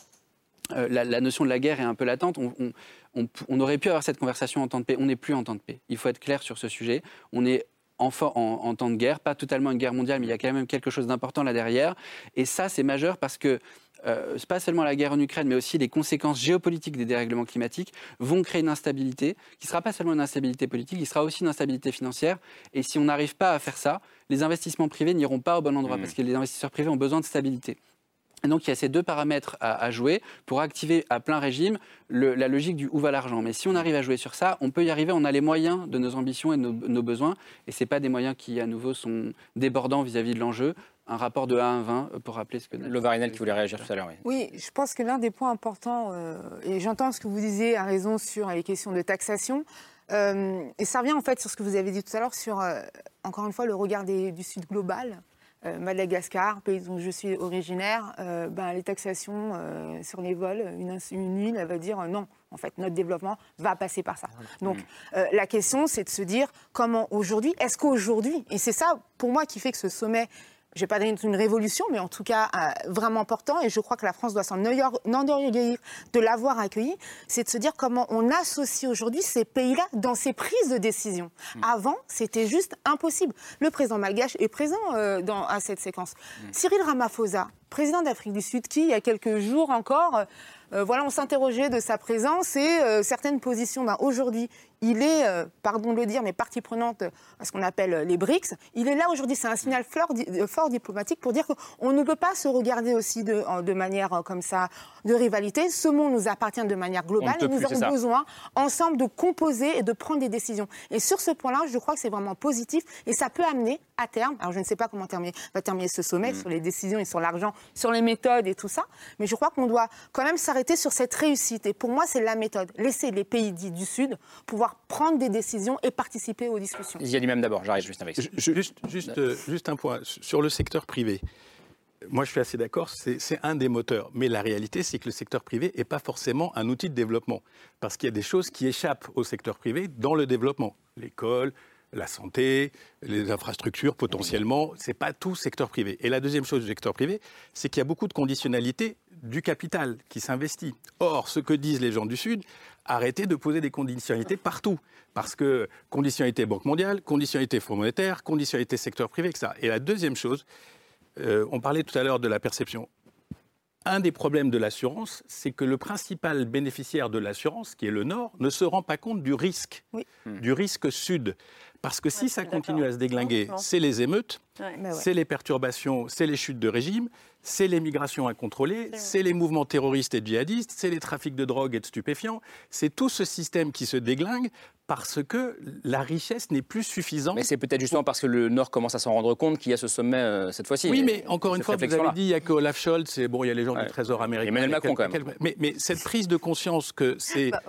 La, notion de la guerre est un peu latente. On, on, aurait pu avoir cette conversation en temps de paix. On n'est plus en temps de paix. Il faut être clair sur ce sujet. On est en, temps de guerre, pas totalement une guerre mondiale, mais il y a quand même quelque chose d'important là derrière. Et ça, c'est majeur parce que euh, pas seulement la guerre en Ukraine, mais aussi les conséquences géopolitiques des dérèglements climatiques vont créer une instabilité qui ne sera pas seulement une instabilité politique, qui sera aussi une instabilité financière. Et si on n'arrive pas à faire ça, les investissements privés n'iront pas au bon endroit mmh. parce que les investisseurs privés ont besoin de stabilité donc il y a ces deux paramètres à, jouer pour activer à plein régime la logique du où va l'argent. Mais si on arrive à jouer sur ça, on peut y arriver, on a les moyens de nos ambitions et de nos, besoins, et ce pas des moyens qui à nouveau sont débordants vis-à-vis de l'enjeu. Un rapport de 1 à 20 euh, pour rappeler ce que... Lovarinel qui voulait réagir tout à l'heure. Oui. oui, je pense que l'un des points importants, euh, et j'entends ce que vous disiez à raison sur les questions de taxation, euh, et ça revient en fait sur ce que vous avez dit tout à l'heure sur, encore une fois, le regard du Sud global. Euh, Madagascar, pays dont je suis originaire, euh, ben, les taxations euh, sur les vols, une, une, île, elle va dire non. En fait, notre développement va passer par ça. Donc, la question, c'est de se dire comment aujourd'hui, est-ce qu'aujourd'hui, et c'est ça pour moi qui fait que ce sommet je vais pas dire une révolution, mais en tout cas euh, vraiment important, et je crois que la France doit s'en enorgueillir de l'avoir accueilli, c'est de se dire comment on associe aujourd'hui ces pays-là dans ces prises de décision. Hmm. Avant, c'était juste impossible. Le président malgache est présent euh, dans, à cette séquence. Hmm. Cyril Ramaphosa, président d'Afrique du Sud, qui, il y a quelques jours encore, euh, voilà, on s'interrogeait de sa présence et certaines positions. Ben, Aujourd'hui, il est, euh, pardon de le dire, mais partie prenante à ce qu'on appelle les BRICS. Il est là aujourd'hui, c'est un signal euh, fort, diplomatique pour dire qu'on ne peut pas se regarder aussi de, de manière euh, comme ça, de rivalité. Ce monde nous appartient de manière globale et nous avons besoin ensemble de composer et de prendre des décisions. Et sur ce point-là, je crois que c'est vraiment positif et ça peut amener à terme, alors je ne sais pas comment terminer, va terminer ce sommet mm. sur les décisions et sur l'argent, sur les méthodes et tout ça, mais je crois qu'on doit quand même s'arrêter sur cette réussite. Et pour moi, c'est la méthode. Laisser les pays dits du Sud pouvoir prendre des décisions et participer aux discussions. Il y a lui-même d'abord, j'arrive juste avec ça. Juste, juste, euh, juste un point, sur le secteur privé. Moi, je suis assez d'accord, c'est un des moteurs. Mais la réalité, c'est que le secteur privé n'est pas forcément un outil de développement. Parce qu'il y a des choses qui échappent au secteur privé dans le développement. L'école, la santé, les infrastructures potentiellement. C'est pas tout secteur privé. Et la deuxième chose du secteur privé, c'est qu'il y a beaucoup de conditionnalités du capital qui s'investit. Or, ce que disent les gens du Sud, arrêtez de poser des conditionnalités partout. Parce que conditionnalité Banque mondiale, conditionnalité Fonds monétaire, conditionnalité secteur privé, etc. Et la deuxième chose, euh, on parlait tout à l'heure de la perception. Un des problèmes de l'assurance, c'est que le principal bénéficiaire de l'assurance, qui est le Nord, ne se rend pas compte du risque, du risque Sud. Parce que si ça continue à se déglinguer, c'est les émeutes, c'est les perturbations, c'est les chutes de régime, c'est les migrations incontrôlées, c'est les mouvements terroristes et djihadistes, c'est les trafics de drogue et de stupéfiants, c'est tout ce système qui se déglingue parce que la richesse n'est plus suffisante. Mais c'est peut-être justement parce que le Nord commence à s'en rendre compte qu'il y a ce sommet euh, cette fois-ci. Oui, mais encore une fois, vous avez dit, il n'y a que Olaf Scholz, et bon, il y a les gens du Trésor américain. Emmanuel Macron, quand même. Mais, cette prise de conscience que [LAUGHS] c'est bah,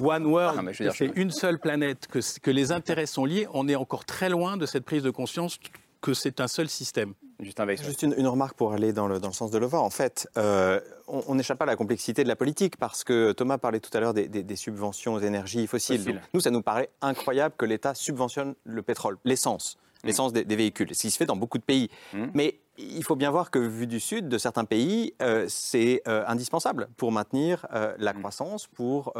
one world, ah, c'est une seule planète, que, que les intérêts sont liés, on est encore très loin de cette prise de conscience que c'est un seul système. Juste, une, remarque pour aller dans le, dans le sens de l'OVA. En fait, euh, on n'échappe pas à la complexité de la politique parce que Thomas parlait tout à l'heure des, subventions aux énergies fossiles. nous, ça nous paraît incroyable que l'État subventionne le pétrole, l'essence, l'essence des, véhicules. Ce qui se fait dans beaucoup de pays. Mmh. Mais il faut bien voir que, vu du sud de certains pays, euh, c'est euh, indispensable pour maintenir euh, la mm. croissance, pour,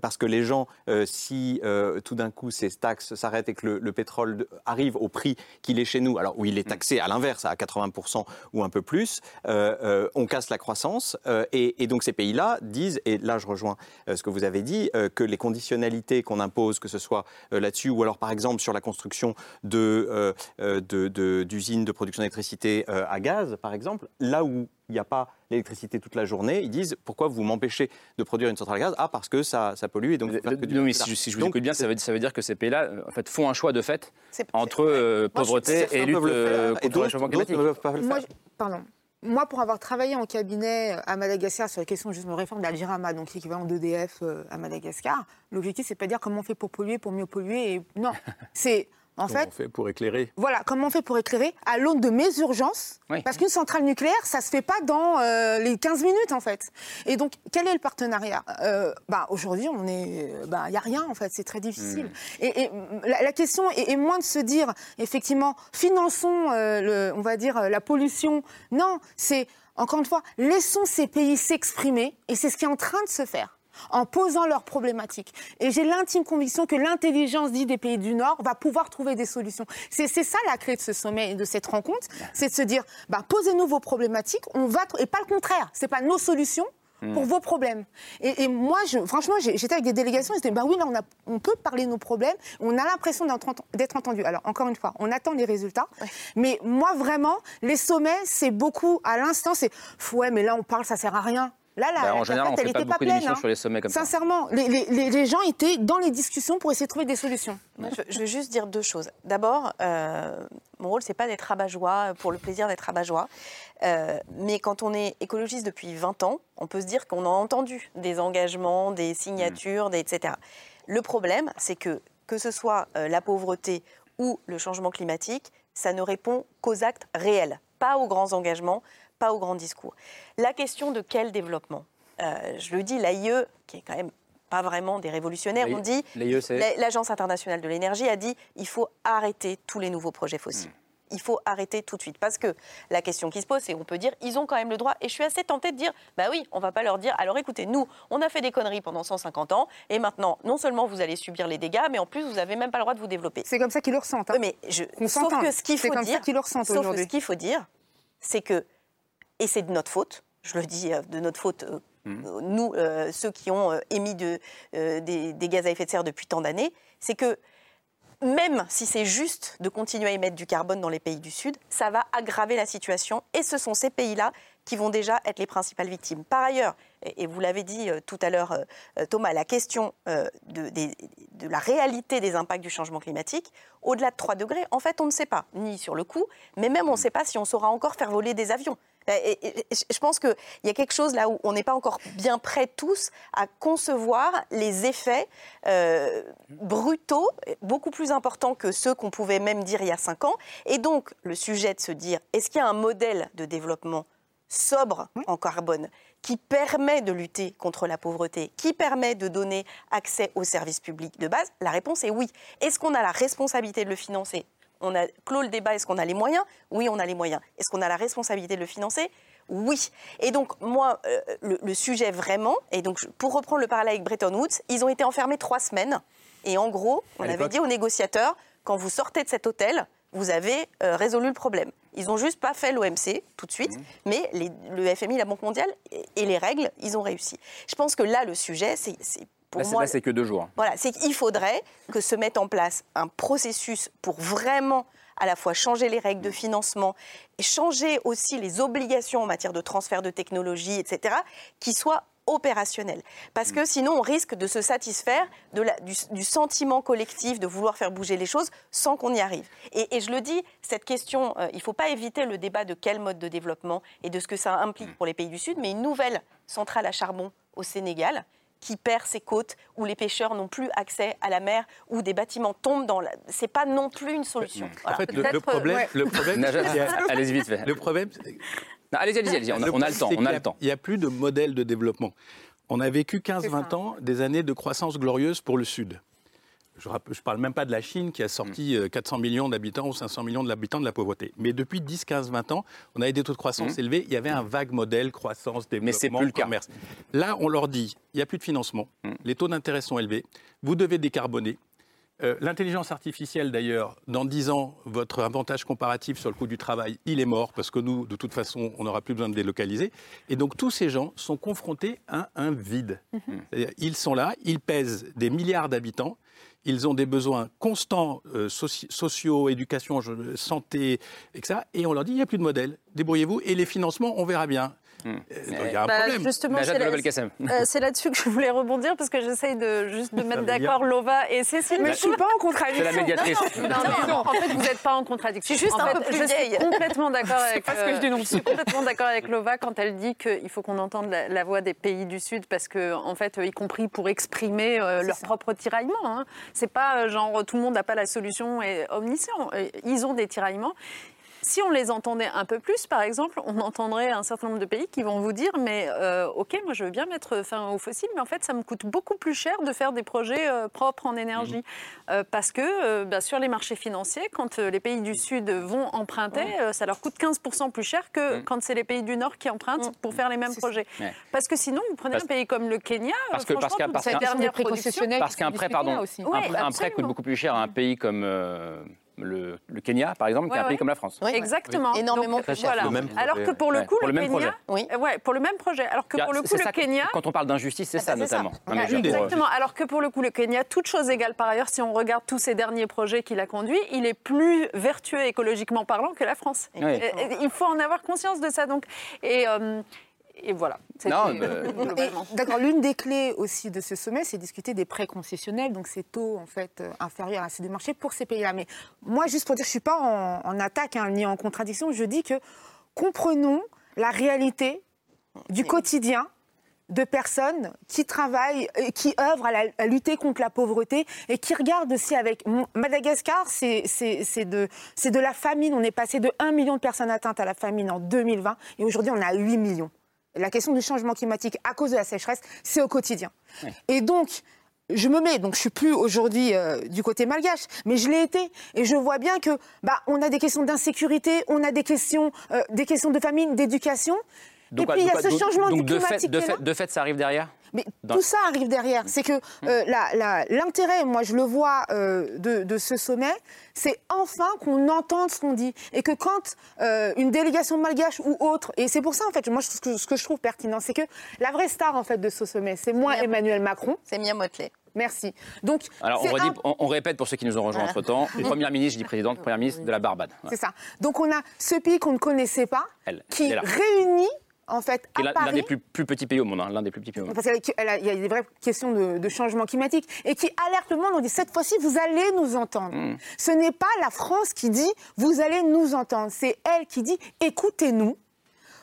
parce que les gens, si tout d'un coup ces taxes s'arrêtent et que le, pétrole arrive au prix qu'il est chez nous, alors où il est mm. taxé à l'inverse, à 80% ou un peu plus, on casse la croissance. Et, et, donc ces pays-là disent, et là je rejoins ce que vous avez dit, que les conditionnalités qu'on impose, que ce soit là-dessus ou alors par exemple sur la construction d'usines de, de, de production l'électricité euh, à gaz, par exemple, là où il n'y a pas l'électricité toute la journée, ils disent pourquoi vous m'empêchez de produire une centrale à gaz? Ah, parce que ça, ça pollue et donc. Euh, non, mais si, je vous écoute bien, ça veut, ça veut, dire que ces pays-là euh, en fait, font un choix de fait entre pauvreté et lutte contre le changement climatique. Moi, pardon. Moi, pour avoir travaillé en cabinet à Madagascar sur la question justement de réforme d'Algirama, donc l'équivalent d'EDF à Madagascar, l'objectif, c'est pas de dire comment on fait pour polluer, pour mieux polluer. Et... Non, [LAUGHS] c'est en comment on fait pour éclairer Voilà, comment on fait pour éclairer à l'aune de mes urgences Parce qu'une centrale nucléaire, ça se fait pas dans euh, les 15 minutes en fait. Et donc, quel est le partenariat? Euh, bah, Aujourd'hui, on est, bah, il n'y a rien en fait, c'est très difficile. Hmm. Et, la, question est, moins de se dire, effectivement, finançons, euh, le, on va dire, la pollution. Non, c'est encore une fois, laissons ces pays s'exprimer, et c'est ce qui est en train de se faire en posant leurs problématiques. Et j'ai l'intime conviction que l'intelligence dit des pays du Nord va pouvoir trouver des solutions. C'est ça la clé de ce sommet et de cette rencontre, c'est de se dire, bah, posez-nous vos problématiques, on va et pas le contraire. C'est pas nos solutions, hmm. pour vos problèmes. Et, moi, je, franchement, j'étais avec des délégations, ils disaient, bah oui, là, on, a, on peut parler de nos problèmes, on a l'impression d'être entendu. Alors, encore une fois, on attend les résultats. Mais moi, vraiment, les sommets, c'est beaucoup, à l'instant, c'est, ouais, mais là, on parle, ça sert à rien. Là, là, bah, en général, on fait pas beaucoup d'émissions hein. sur les sommets comme ça. Sincèrement, les, gens étaient dans les discussions pour essayer de trouver des solutions. Je, vais juste dire deux choses. D'abord, euh, mon rôle, c'est pas d'être rabat-joie pour le plaisir d'être rabat-joie. Euh, mais quand on est écologiste depuis 20 ans, on peut se dire qu'on a entendu des engagements, des signatures, des, etc. Le problème, c'est que que ce soit euh, la pauvreté ou le changement climatique, ça ne répond qu'aux actes réels, pas aux grands engagements, pas au grand discours. La question de quel développement euh, Je le dis, l'AIE, qui est quand même pas vraiment des révolutionnaires, on dit, l'Agence internationale de l'énergie a dit, il faut arrêter tous les nouveaux projets fossiles. Hmm. Il faut arrêter tout de suite. Parce que la question qui se pose, c'est on peut dire, ils ont quand même le droit. Et je suis assez tentée de dire, bah oui, on va pas leur dire, alors écoutez, nous, on a fait des conneries pendant 150 ans, et maintenant, non seulement vous allez subir les dégâts, mais en plus, vous n'avez même pas le droit de vous développer. C'est comme ça qu'ils le ressentent. Hein. mais je, sauf que ce qu'il faut dire, sauf que ce qu'il faut dire, c'est que et c'est de notre faute, je le dis euh, de notre faute, euh, mmh. nous, euh, ceux qui ont émis de, des, gaz à effet de serre depuis tant d'années, c'est que même si c'est juste de continuer à émettre du carbone dans les pays du Sud, ça va aggraver la situation. Et ce sont ces pays-là qui vont déjà être les principales victimes. Par ailleurs, et vous l'avez dit tout à l'heure, Thomas, la question de, de, la réalité des impacts du changement climatique, au-delà de 3 degrés, en fait, on ne sait pas, ni sur le coup, mais même on ne sait pas si on saura encore faire voler des avions. Et, je pense qu'il y a quelque chose là où on n'est pas encore bien prêts tous à concevoir les effets euh, brutaux, beaucoup plus importants que ceux qu'on pouvait même dire il y a cinq ans. Et donc, le sujet de se dire, est-ce qu'il y a un modèle de développement sobre en carbone qui permet de lutter contre la pauvreté, qui permet de donner accès aux services publics de base? La réponse est oui. Est-ce qu'on a la responsabilité de le financer? On a clos le débat, est-ce qu'on a les moyens? Oui, on a les moyens. Est-ce qu'on a la responsabilité de le financer? Oui. Et donc, moi, euh, le, sujet vraiment, et donc pour reprendre le parallèle avec Bretton Woods, ils ont été enfermés trois semaines. Et en gros, on avait dit aux négociateurs, quand vous sortez de cet hôtel, vous avez euh, résolu le problème. Ils n'ont juste pas fait l'OMC tout de suite, mmh. mais le FMI, la Banque mondiale et, les règles, ils ont réussi. Je pense que là, le sujet, c'est pour là, moi. c'est que deux jours. Voilà, c'est qu'il faudrait que se mette en place un processus pour vraiment à la fois changer les règles de financement, et changer aussi les obligations en matière de transfert de technologie, etc., qui soient opérationnels. Parce que sinon, on risque de se satisfaire de la, du, sentiment collectif de vouloir faire bouger les choses sans qu'on y arrive. Et, je le dis, cette question, euh, il ne faut pas éviter le débat de quel mode de développement et de ce que ça implique pour les pays du Sud, mais une nouvelle centrale à charbon au Sénégal, qui perd ses côtes, où les pêcheurs n'ont plus accès à la mer, où des bâtiments tombent dans la... C'est pas non plus une solution. En fait, le, problème... Le problème [LAUGHS] allez-y vite fait. Le problème... Allez-y, allez-y, on, on, a le temps, on a le temps. Il n'y a plus de modèle de développement. On a vécu 15-20 ans des années de croissance glorieuse pour le Sud. Je ne parle même pas de la Chine qui a sorti 400 mm. euh, millions d'habitants ou 500 millions d'habitants de la pauvreté. Mais depuis 10, 15, 20 ans, on avait des taux de croissance mm. élevés. Il y avait un vague modèle croissance, développement, Mais c'est plus le commerce. Là, on leur dit, il n'y a plus de financement, mm. les taux d'intérêt sont élevés, vous devez décarboner. Euh, l'intelligence artificielle, d'ailleurs, dans 10 ans, votre avantage comparatif sur le coût du travail, il est mort, parce que nous, de toute façon, on n'aura plus besoin de délocaliser. Et donc, tous ces gens sont confrontés à un vide. Ils sont là, ils pèsent des milliards d'habitants, ils ont des besoins constants euh, sociaux, éducation, santé, etc. Et on leur dit, il n'y a plus de modèle, débrouillez-vous. Et les financements, on verra bien. Euh, il y a un bah, problème. Justement, euh, c'est là-dessus que je voulais rebondir parce que j'essaye de juste de mettre d'accord Lova et Cécile. Mais je suis pas en contradiction. C'est la médiatrice. Non, non, en fait, vous n'êtes pas en contradiction. Je suis juste un peu plus vieille. Je suis complètement d'accord avec. Parce que je dénonce. Je suis complètement d'accord avec Lova quand elle dit qu'il faut qu'on entende la, voix des pays du Sud parce que, en fait, y compris pour exprimer leur propre tiraillement. Hein. C'est pas genre tout le monde n'a pas la solution et omniscient. Ils ont des tiraillements. Si on les entendait un peu plus, par exemple, on entendrait un certain nombre de pays qui vont vous dire mais euh, ok, moi je veux bien mettre fin aux fossiles, mais en fait ça me coûte beaucoup plus cher de faire des projets euh, propres en énergie, mhm. euh, parce que bah, sur les marchés financiers, quand les pays du Sud vont emprunter, ça leur coûte 15% plus cher que quand c'est les pays du Nord qui empruntent pour faire les mêmes projets. Parce que sinon, vous prenez un pays comme le Kenya, parce que parce qu'un parce qu'un prêt, pardon, un, prêt coûte beaucoup plus cher à un pays comme le, Kenya, par exemple, qui est un pays comme la France. Exactement. Énormément plus cher. Alors que pour le coup, le, Kenya, projet. Ouais, pour le même projet. Alors que pour le coup, le Kenya. Quand on parle d'injustice, c'est ah, ça notamment. exactement. Alors que pour le coup, le Kenya, toute chose égale par ailleurs, si on regarde tous ces derniers projets qu'il a conduits, il est plus vertueux écologiquement parlant que la France. il faut en avoir conscience de ça. Donc, et, euh, et voilà. [LAUGHS] D'accord. L'une des clés aussi de ce sommet, c'est discuter des prêts concessionnels, donc ces taux en fait euh, inférieurs à ceux du marché pour ces pays-là. Mais moi, juste pour dire, je suis pas en, attaque hein, ni en contradiction. Je dis que comprenons la réalité du quotidien de personnes qui travaillent, qui œuvrent à, lutter contre la pauvreté et qui regardent aussi avec Madagascar, c'est de, de la famine. On est passé de 1 million de personnes atteintes à la famine en 2020 et aujourd'hui on a 8 millions la question du changement climatique à cause de la sécheresse, c'est au quotidien. Et donc, je me mets, donc je suis plus aujourd'hui euh, du côté malgache, mais je l'ai été, et je vois bien que bah on a des questions d'insécurité, on a des questions, euh, des questions de famine, d'éducation, et puis il y a ce changement donc climatique. De fait, de fait, ça arrive derrière? Mais tout ça arrive derrière. C'est que euh, l'intérêt, moi je le vois euh, de, ce sommet, c'est enfin qu'on entende ce qu'on dit. Et que quand euh, une délégation malgache ou autre, et c'est pour ça en fait, moi ce que, ce que je trouve pertinent, c'est que la vraie star en fait de ce sommet, c'est moi Emmanuel Macron. C'est Mia Motley. Merci. Donc, Alors, on, redit, on, répète pour ceux qui nous ont rejoints entre-temps. [LAUGHS] Première ministre, je dis présidente, première ministre de la Barbade. C'est ça. Donc, on a ce pays qu'on ne connaissait pas, qui réunit en fait, l'un des plus, petits pays au monde, hein, l'un des plus petits pays au monde. Parce qu'il y a des vraies questions de, changement climatique et qui alerte le monde. On dit cette fois-ci, vous allez nous entendre. Hmm. Ce n'est pas la France qui dit vous allez nous entendre. C'est elle qui dit écoutez-nous.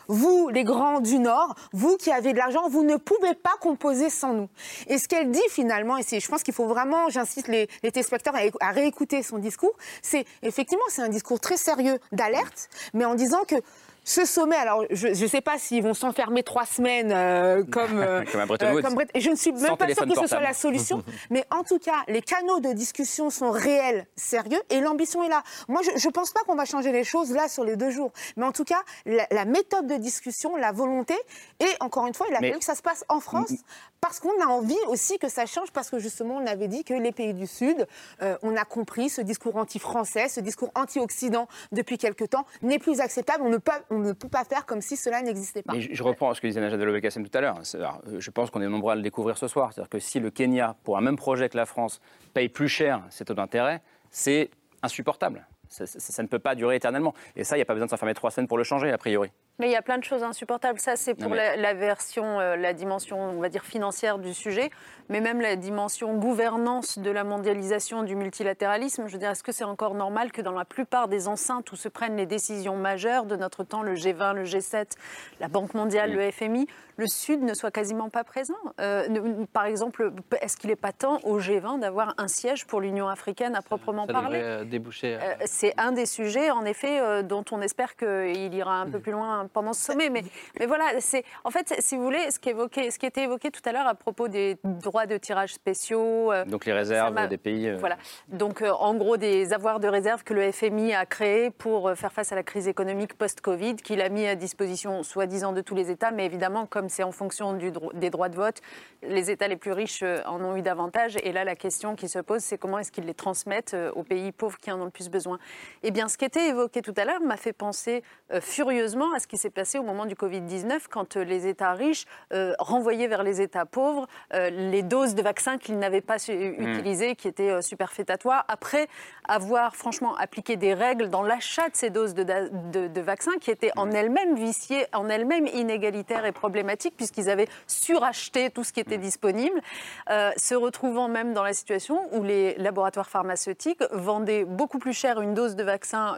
Vous, les grands du Nord, vous qui avez de l'argent, vous ne pouvez pas composer sans nous. Et ce qu'elle dit finalement, et je pense qu'il faut vraiment, j'insiste les, les téléspectateurs à, à réécouter son discours, c'est effectivement c'est un discours très sérieux d'alerte, mais en disant que ce sommet, alors je ne sais pas s'ils vont s'enfermer trois semaines euh, comme, euh, [LAUGHS] comme, Et je ne suis même pas sûre que ce soit la solution. [LAUGHS] mais en tout cas, les canaux de discussion sont réels, sérieux, et l'ambition est là. Moi, je ne pense pas qu'on va changer les choses là sur les deux jours. Mais en tout cas, la, méthode de discussion, la volonté, et encore une fois, il a fallu que ça se passe en France parce qu'on a envie aussi que ça change, parce que justement, on avait dit que les pays du Sud, euh, on a compris ce discours anti-français, ce discours anti-occident depuis quelque temps, n'est plus acceptable. On ne, peut, on ne peut pas faire comme si cela n'existait pas. je, reprends ce que disait Najat Vallaud-Belkacem tout à l'heure. Euh, je pense qu'on est nombreux à le découvrir ce soir. C'est-à-dire que si le Kenya, pour un même projet que la France, paye plus cher ses taux d'intérêt, c'est insupportable. Ça, ça, ne peut pas durer éternellement. Et ça, il n'y a pas besoin de s'enfermer trois semaines pour le changer, a priori. Mais il y a plein de choses insupportables. Ça, c'est pour la, version, euh, la dimension, on va dire, financière du sujet, mais même la dimension gouvernance de la mondialisation, du multilatéralisme. Je veux dire, est-ce que c'est encore normal que dans la plupart des enceintes où se prennent les décisions majeures de notre temps, le G20, le G7, la Banque mondiale, le FMI, le Sud ne soit quasiment pas présent? Euh, Par exemple, est-ce qu'il n'est pas temps au G20 d'avoir un siège pour l'Union africaine à proprement parler? euh, c'est un des sujets, en effet, dont on espère qu'il ira un peu plus loin pendant ce sommet. Mais, [LAUGHS] mais voilà, c'est en fait, si vous voulez, ce qui, évoqué, ce qui était évoqué tout à l'heure à propos des droits de tirage spéciaux. Euh, Donc les réserves des pays. Euh, voilà. Donc euh, en gros, des avoirs de réserve que le FMI a créés pour faire face à la crise économique post-Covid, qu'il a mis à disposition, soi-disant, de tous les États. Mais évidemment, comme c'est en fonction du, des droits de vote, les États les plus riches en ont eu davantage. Et là, la question qui se pose, c'est comment est-ce qu'ils les transmettent aux pays pauvres qui en ont le plus besoin? Eh bien, ce qui était évoqué tout à l'heure m'a fait penser furieusement à ce qui s'est passé au moment du Covid-19 quand euh, les États riches euh, renvoyaient vers les États pauvres euh, les doses de vaccins qu'ils n'avaient pas hmm. utilisées, qui étaient superfétatoires, après avoir franchement appliqué des règles dans l'achat de ces doses de, de, vaccins qui étaient en hmm. elles-mêmes viciées, en elles-mêmes inégalitaires et problématiques, puisqu'ils avaient suracheté tout ce qui était hmm. disponible, se retrouvant même dans la situation où les laboratoires pharmaceutiques vendaient beaucoup plus cher une dose de vaccin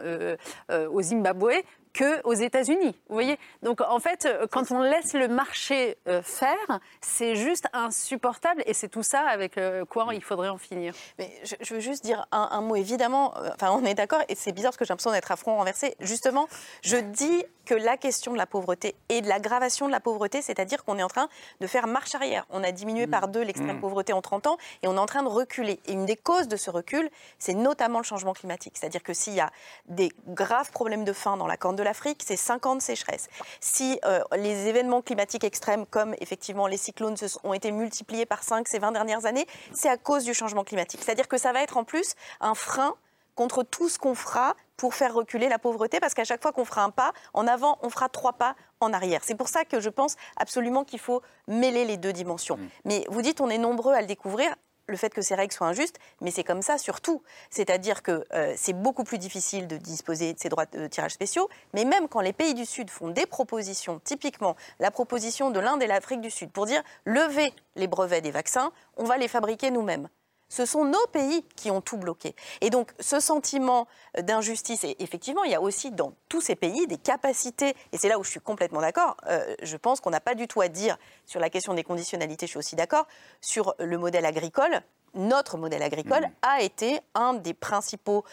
au Zimbabwe qu'aux États-Unis. Vous voyez Donc en fait, euh, quand on laisse le marché euh, faire, c'est juste insupportable et c'est tout ça avec euh, quoi il faudrait en finir. Mais je, veux juste dire un, mot. Évidemment, enfin, on est d'accord et c'est bizarre parce que j'ai l'impression d'être à front renversé. Justement, je dis que la question de la pauvreté et de l'aggravation de la pauvreté, c'est-à-dire qu'on est en train de faire marche arrière. On a diminué mmh. par deux l'extrême mmh. pauvreté en 30 ans et on est en train de reculer. Et une des causes de ce recul, c'est notamment le changement climatique. C'est-à-dire que s'il y a des graves problèmes de faim dans la corne de l'Afrique, c'est 50 sécheresses. Si euh, les événements climatiques extrêmes, comme effectivement les cyclones, ont été multipliés par 5 ces 20 dernières années, c'est à cause du changement climatique. C'est-à-dire que ça va être en plus un frein contre tout ce qu'on fera pour faire reculer la pauvreté, parce qu'à chaque fois qu'on fera un pas en avant, on fera trois pas en arrière. C'est pour ça que je pense absolument qu'il faut mêler les deux dimensions. Mm. Mais vous dites, on est nombreux à le découvrir le fait que ces règles soient injustes, mais c'est comme ça surtout. C'est-à-dire que euh, c'est beaucoup plus difficile de disposer de ces droits de tirage spéciaux, mais même quand les pays du Sud font des propositions, typiquement la proposition de l'Inde et l'Afrique du Sud, pour dire lever les brevets des vaccins, on va les fabriquer nous-mêmes ce sont nos pays qui ont tout bloqué. Et donc ce sentiment d'injustice, et effectivement, il y a aussi dans tous ces pays des capacités, et c'est là où je suis complètement d'accord, euh, je pense qu'on n'a pas du tout à dire sur la question des conditionnalités, je suis aussi d'accord, sur le modèle agricole. Notre modèle agricole mmh. a été un des principaux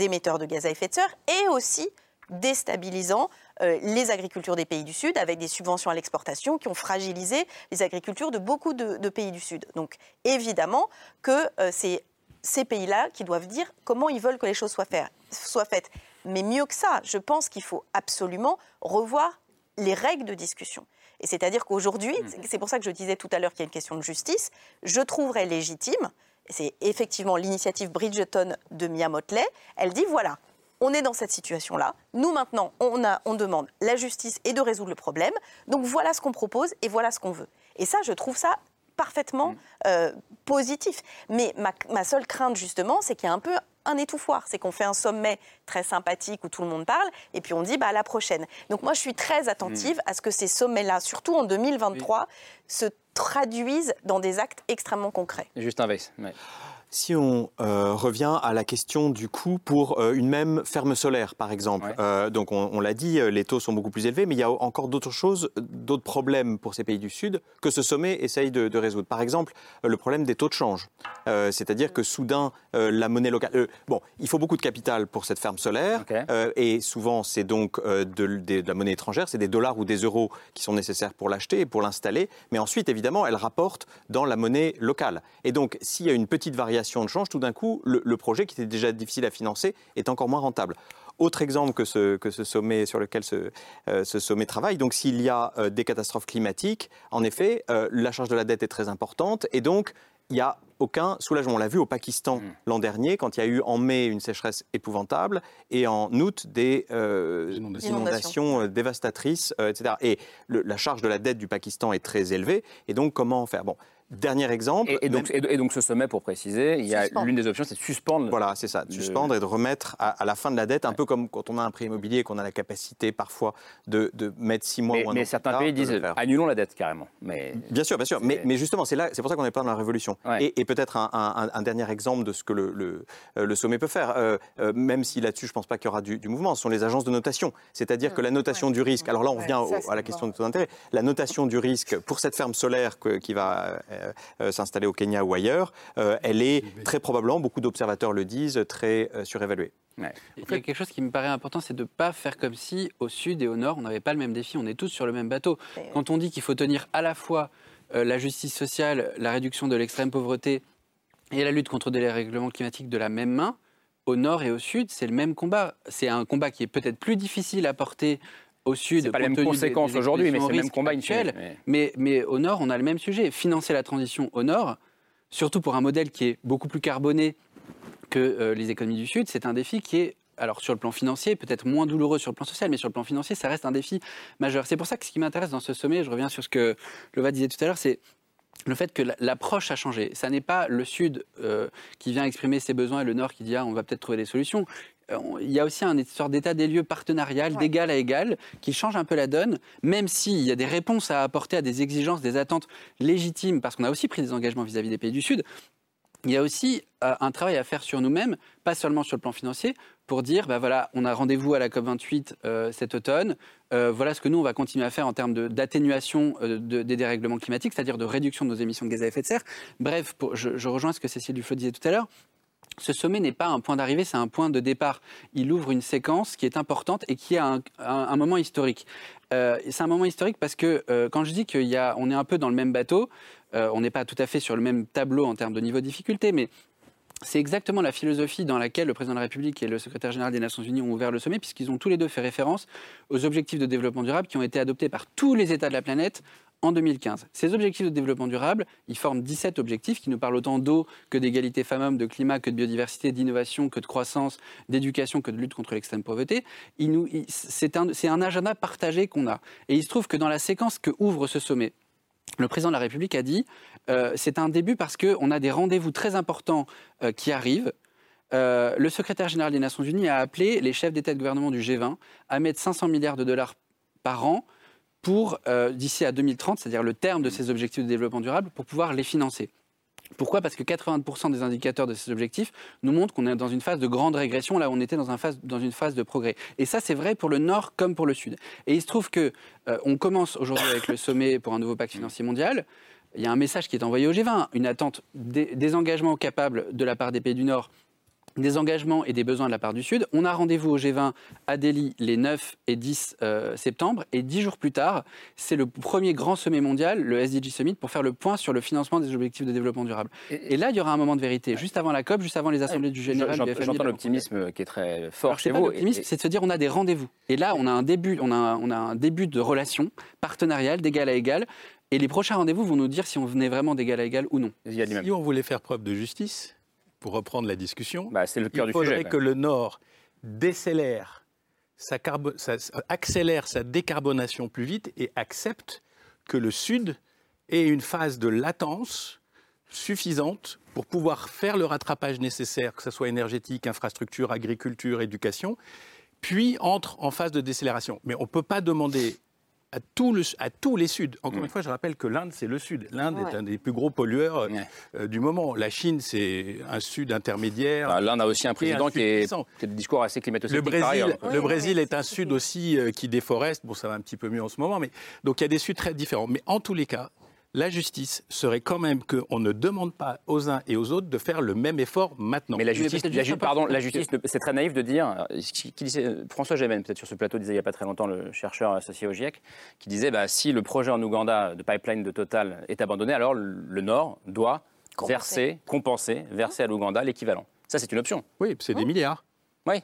émetteurs de gaz à effet de serre et aussi déstabilisant les agricultures des pays du Sud avec des subventions à l'exportation qui ont fragilisé les agricultures de beaucoup de, pays du Sud. Donc évidemment que euh, c'est ces pays-là qui doivent dire comment ils veulent que les choses soient, soient faites. Mais mieux que ça, je pense qu'il faut absolument revoir les règles de discussion. Et c'est-à-dire qu'aujourd'hui, mmh. c'est pour ça que je disais tout à l'heure qu'il y a une question de justice, je trouverais légitime, c'est effectivement l'initiative Bridgeton de Mia Motley, elle dit voilà, on est dans cette situation-là. Nous, maintenant, on, a, on demande la justice et de résoudre le problème. Donc voilà ce qu'on propose et voilà ce qu'on veut. Et ça, je trouve ça parfaitement mm. euh, positif. Mais ma, seule crainte, justement, c'est qu'il y a un peu un étouffoir. C'est qu'on fait un sommet très sympathique où tout le monde parle et puis on dit bah, à la prochaine. Donc moi, je suis très attentive mm. à ce que ces sommets-là, surtout en 2023, se traduisent dans des actes extrêmement concrets. Juste un Si on euh, revient à la question du coût pour euh, une même ferme solaire, par exemple, euh, donc on, l'a dit, les taux sont beaucoup plus élevés, mais il y a encore d'autres choses, d'autres problèmes pour ces pays du Sud que ce sommet essaye de, résoudre. Par exemple, le problème des taux de change, c'est-à-dire que soudain la monnaie locale. bon, il faut beaucoup de capital pour cette ferme solaire, et souvent c'est donc de, de, la monnaie étrangère, c'est des dollars ou des euros qui sont nécessaires pour l'acheter et pour l'installer, mais ensuite évidemment elle rapporte dans la monnaie locale. Et donc s'il y a une petite variation de change, tout d'un coup, le, projet qui était déjà difficile à financer est encore moins rentable. Autre exemple que ce, que ce sommet sur lequel ce, euh, ce sommet travaille, donc s'il y a euh, des catastrophes climatiques, en effet, euh, la charge de la dette est très importante et donc il n'y a aucun soulagement. On l'a vu au Pakistan mmh. l'an dernier, quand il y a eu en mai une sécheresse épouvantable et en août des inondations, dévastatrices, etc. Et la charge de la dette du Pakistan est très élevée. Et donc, comment faire? Bon, Dernier exemple. Et, donc, et, donc, ce sommet, pour préciser, il y a l'une des options, c'est de suspendre. Voilà, c'est ça, de suspendre et de remettre à, la fin de la dette, un peu comme quand on a un prêt immobilier qu'on a la capacité parfois de, de mettre six mois ou un Mais certains pays disent annulons la dette carrément. Mais bien sûr, bien sûr. Mais, mais, justement, c'est là, c'est pour ça qu'on est pas dans la révolution. Et, peut-être un, dernier exemple de ce que le, le, euh, le sommet peut faire, euh, euh, même si là-dessus, je pense pas qu'il y aura du, mouvement, ce sont les agences de notation. C'est-à-dire que la notation du risque. Alors là, on revient à la question de taux d'intérêt. La notation du risque pour cette ferme solaire qui va s'installer au Kenya ou ailleurs, euh, elle est très probablement, beaucoup d'observateurs le disent, très euh, surévaluée. Il y a quelque chose qui me paraît important, c'est de ne pas faire comme si au sud et au nord, on n'avait pas le même défi, on est tous sur le même bateau. Quand on dit qu'il faut tenir à la fois euh, la justice sociale, la réduction de l'extrême pauvreté et la lutte contre les règlements climatiques de la même main, au nord et au sud, c'est le même combat. C'est un combat qui est peut-être plus difficile à porter au sud. pas les mêmes conséquences aujourd'hui, mais c'est le même combat actuel. Mais... mais... au nord, on a le même sujet. Financer la transition au nord, surtout pour un modèle qui est beaucoup plus carboné que euh, les économies du sud, c'est un défi qui est alors sur le plan financier, peut-être moins douloureux sur le plan social, mais sur le plan financier, ça reste un défi majeur. C'est pour ça que ce qui m'intéresse dans ce sommet, je reviens sur ce que Leva disait tout à l'heure, c'est le fait que l'approche a changé. Ça n'est pas le Sud euh, qui vient exprimer ses besoins et le Nord qui dit ah, on va peut-être trouver des solutions. Euh, il y a aussi un sorte d'état des lieux partenarial, d'égal à égal, qui change un peu la donne, même s'il y a des réponses à apporter à des exigences, des attentes légitimes, parce qu'on a aussi pris des engagements vis-à-vis des pays du Sud. Il y a aussi euh, un travail à faire sur nous-mêmes, pas seulement sur le plan financier, pour dire, bah voilà, on a rendez-vous à la COP28 euh, cet automne, voilà ce que nous, on va continuer à faire en termes d'atténuation des dérèglements climatiques, c'est-à-dire de réduction de nos émissions de gaz à effet de serre. Bref, je, je rejoins ce que Cécile Duflo disait tout à l'heure, ce sommet n'est pas un point d'arrivée, c'est un point de départ. Il ouvre une séquence qui est importante et qui a un, moment historique. Euh, c'est un moment historique parce que euh, quand je dis qu'on est un peu dans le même bateau, euh, on n'est pas tout à fait sur le même tableau en termes de niveau de difficulté, mais c'est exactement la philosophie dans laquelle le président de la République et le secrétaire général des Nations Unies ont ouvert le sommet, puisqu'ils ont tous les deux fait référence aux objectifs de développement durable qui ont été adoptés par tous les États de la planète en 2015. Ces objectifs de développement durable, ils forment 17 objectifs qui nous parlent autant d'eau que d'égalité femmes-hommes, de climat, que de biodiversité, d'innovation, que de croissance, d'éducation, que de lutte contre l'extrême pauvreté. C'est un, agenda partagé qu'on a. Et il se trouve que dans la séquence que ouvre ce sommet, le président de la République a dit euh, c'est un début parce qu'on a des rendez-vous très importants euh, qui arrivent. Euh, le secrétaire général des Nations Unies a appelé les chefs d'État et de gouvernement du G20 à mettre 500 milliards de dollars par an pour, euh, d'ici à 2030, c'est-à-dire le terme de ces objectifs de développement durable, pour pouvoir les financer. Pourquoi? Parce que 80% des indicateurs de ces objectifs nous montrent qu'on est dans une phase de grande régression, là où on était dans, une phase de progrès. Et ça, c'est vrai pour le Nord comme pour le Sud. Et il se trouve que euh, commence aujourd'hui avec le sommet pour un nouveau pacte financier mondial. Il y a un message qui est envoyé au G20, une attente des engagements capables de la part des pays du Nord des engagements et des besoins de la part du Sud. On a rendez-vous au G20 à Delhi les 9 et 10 euh, septembre. Et dix jours plus tard, c'est le premier grand sommet mondial, le SDG Summit, pour faire le point sur le financement des objectifs de développement durable. Et, là, il y aura un moment de vérité, juste avant la COP, juste avant les assemblées du général du FMI. J'entends l'optimisme qui est très fort chez vous. L'optimisme, c'est de se dire on a des rendez-vous. Et là, on a un début, on a, on a un début de relation partenariale d'égal à égal. Et les prochains rendez-vous vont nous dire si on venait vraiment d'égal à égal ou non. Si on voulait faire preuve de justice, pour reprendre la discussion, bah, le cœur il faudrait que le Nord décélère, sa accélère sa décarbonation plus vite et accepte que le Sud ait une phase de latence suffisante pour pouvoir faire le rattrapage nécessaire, que ce soit énergétique, infrastructure, agriculture, éducation, puis entre en phase de décélération. Mais on ne peut pas demander à, tout le, à tous les Suds. Encore une fois, je rappelle que l'Inde, c'est le Sud. L'Inde est un des plus gros pollueurs euh, du moment. La Chine, c'est un Sud intermédiaire. Bah, L'Inde a aussi un président qui, est, qui, a des discours assez climato-sceptiques. Le Brésil, le Brésil est un Sud aussi euh, qui déforeste. Bon, ça va un petit peu mieux en ce moment, mais donc il y a des Suds très différents. Mais en tous les cas, la justice serait quand même qu'on ne demande pas aux uns et aux autres de faire le même effort maintenant. Mais la justice, pardon, la justice, c'est très naïf de dire, qui, disait, François Gémen, peut-être sur ce plateau, disait il n'y a pas très longtemps, le chercheur associé au GIEC, qui disait bah, si le projet en Ouganda de pipeline de Total est abandonné, alors le Nord doit verser, compenser, verser à l'Ouganda l'équivalent. Ça, c'est une option. Oui, c'est des milliards. Oui.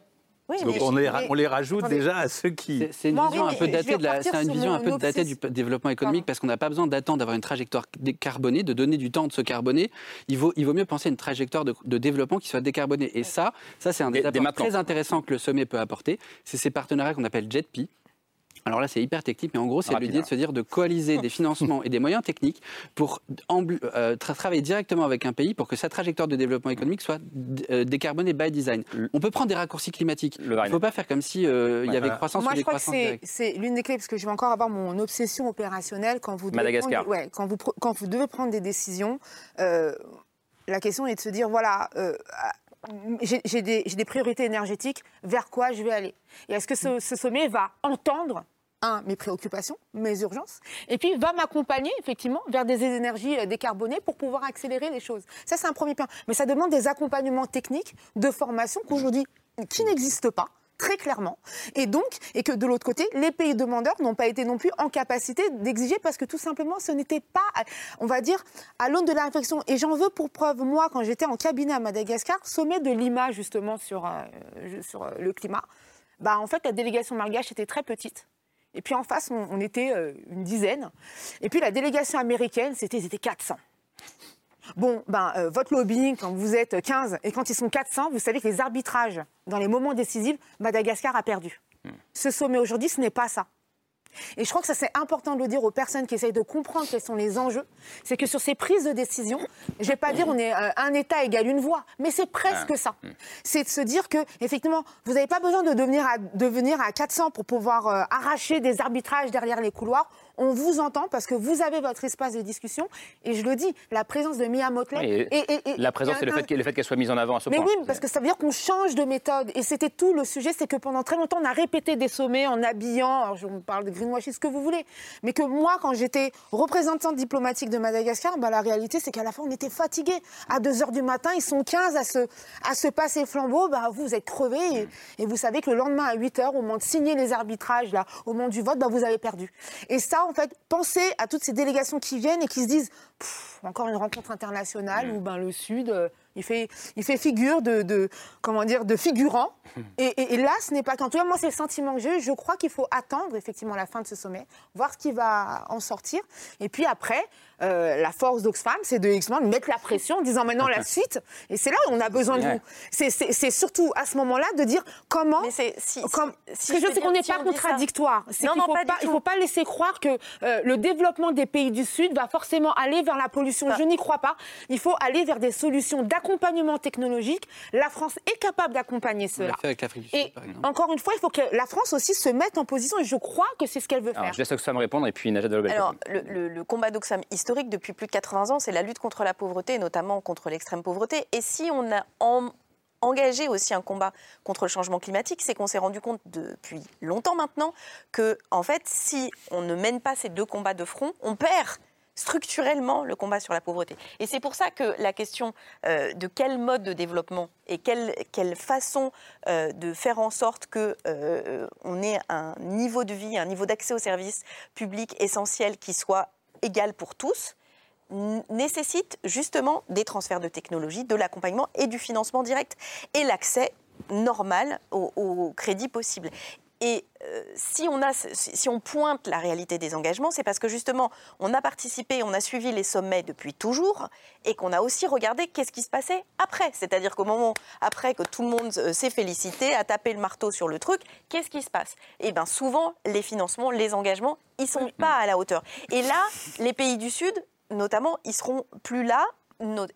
Donc on, les, rajoute déjà à ceux qui. C'est une vision un peu datée, une vision un peu datée du développement économique parce qu'on n'a pas besoin d'attendre d'avoir une trajectoire décarbonée, de donner du temps de se carboner. Il vaut, il vaut mieux penser à une trajectoire de, développement qui soit décarbonée. Et ça, ça c'est un des apports très intéressants que le sommet peut apporter. C'est ces partenariats qu'on appelle JETP, alors là, c'est hyper technique, mais en gros, c'est l'idée de se dire de coaliser des financements et des moyens techniques pour euh, travailler directement avec un pays pour que sa trajectoire de développement économique soit euh, décarbonée by design. On peut prendre des raccourcis climatiques. Il ne faut pas faire comme si euh, il y avait croissance Moi, ou je crois que c'est l'une des clés, parce que je vais encore avoir mon obsession opérationnelle quand vous devez, Prendre, ouais, quand vous, quand vous devez prendre des décisions. la question est de se dire, voilà, j'ai des, des, priorités énergétiques, vers quoi je vais aller? Et est-ce que ce, ce sommet va entendre un, mes préoccupations, mes urgences, et puis va m'accompagner effectivement vers des énergies euh, décarbonées pour pouvoir accélérer les choses. Ça, c'est un premier point. Mais ça demande des accompagnements techniques de formation qu'aujourd'hui, qui n'existent pas très clairement. Et donc, et que de l'autre côté, les pays demandeurs n'ont pas été non plus en capacité d'exiger parce que tout simplement, ce n'était pas, on va dire, à l'aune de la réflexion. Et j'en veux pour preuve, moi, quand j'étais en cabinet à Madagascar, sommet de Lima, justement, sur, euh, sur euh, le climat, bah, en fait, la délégation malgache était très petite. Et puis en face, on, était euh, une dizaine. Et puis la délégation américaine, c'était, ils étaient 400. Bon, ben, euh, votre lobbying, quand vous êtes 15 et quand ils sont 400, vous savez que les arbitrages, dans les moments décisifs, Madagascar a perdu. Hmm. Ce sommet aujourd'hui, ce n'est pas ça. Et je crois que ça c'est important de le dire aux personnes qui essayent de comprendre quels sont les enjeux. C'est que sur ces prises de décision, je ne vais pas dire on est euh, un État égale une voix, mais c'est presque ça. C'est de se dire que effectivement, vous n'avez pas besoin de devenir à, devenir à 400 pour pouvoir arracher des arbitrages derrière les couloirs on vous entend parce que vous avez votre espace de discussion. Et je le dis, la présence de Mia Motley. et, la présence, c'est le fait, qu'elle soit mise en avant à ce mais point. Mais oui, parce que ça veut dire qu'on change de méthode. Et c'était tout le sujet, c'est que pendant très longtemps, on a répété des sommets en habillant, alors je vous parle de greenwashing, ce que vous voulez. Mais que moi, quand j'étais représentante diplomatique de Madagascar, bah, la réalité, c'est qu'à la fin, on était fatigués. À 2 h du matin, ils sont 15 à se, à se passer flambeau. Bah, vous êtes crevés. Et, vous savez que le lendemain, à 8 h, au moment de signer les arbitrages, là, au moment du vote, bah, vous avez perdu. Et ça, en fait, pensez à toutes ces délégations qui viennent et qui se disent encore une rencontre internationale mm. où ben, le Sud, euh, il, fait, il fait figure de, comment dire, de figurant. [LAUGHS] Et, là, ce n'est pas qu'en tout cas, moi, c'est le sentiment que j'ai. Je crois qu'il faut attendre effectivement la fin de ce sommet, voir ce qui va en sortir. Et puis après, euh, la force d'Oxfam, c'est de, de mettre la pression en disant maintenant la [LAUGHS] suite. Et c'est là où on a besoin de vous. C'est surtout à ce moment-là de dire comment. Mais c'est si, comme, si, ce que je c'est qu'on n'est pas contradictoire. Il ne faut, pas laisser croire que euh, le développement des pays du Sud va forcément aller vers la pollution. Je n'y crois pas. Il faut aller vers des solutions d'accompagnement technologique. La France est capable d'accompagner cela. Avec l'Afrique et encore une fois, il faut que la France aussi se mette en position. Et je crois que c'est ce qu'elle veut faire. je laisse Oxfam répondre et puis Najat Alors, le, le combat d'Oxfam historique depuis plus de 80 ans, c'est la lutte contre la pauvreté, notamment contre l'extrême pauvreté. Et si on a engagé aussi un combat contre le changement climatique, c'est qu'on s'est rendu compte depuis longtemps maintenant que, en fait, si on ne mène pas ces deux combats de front, on perd structurellement le combat sur la pauvreté. Et c'est pour ça que la question euh, de quel mode de développement et quelle, façon euh, de faire en sorte qu'on euh, ait un niveau de vie, un niveau d'accès aux services publics essentiels qui soit égal pour tous, nécessite justement des transferts de technologie, de l'accompagnement et du financement direct et l'accès normal au, crédit possible. Et euh, si, on a, si on pointe la réalité des engagements, c'est parce que justement, on a participé, on a suivi les sommets depuis toujours, et qu'on a aussi regardé qu'est-ce qui se passait après. C'est-à-dire qu'au moment après que tout le monde euh, s'est félicité, a tapé le marteau sur le truc, qu'est-ce qui se passe? Eh bien, souvent, les financements, les engagements, ils sont pas à la hauteur. Et là, les pays du Sud, notamment, ils seront plus là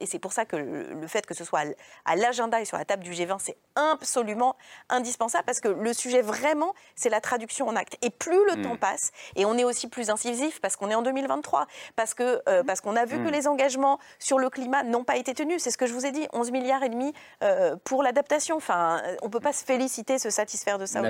et c'est pour ça que le, fait que ce soit à l'agenda et sur la table du G20, c'est absolument indispensable parce que le sujet vraiment, c'est la traduction en acte. Et plus le mm. temps passe, et on est aussi plus incisif parce qu'on est en 2023, parce que euh, parce qu'on a vu que mm. les engagements sur le climat n'ont pas été tenus. C'est ce que je vous ai dit, 11 milliards et demi euh, pour l'adaptation. Enfin, on peut pas se féliciter, se satisfaire de ça. Moi,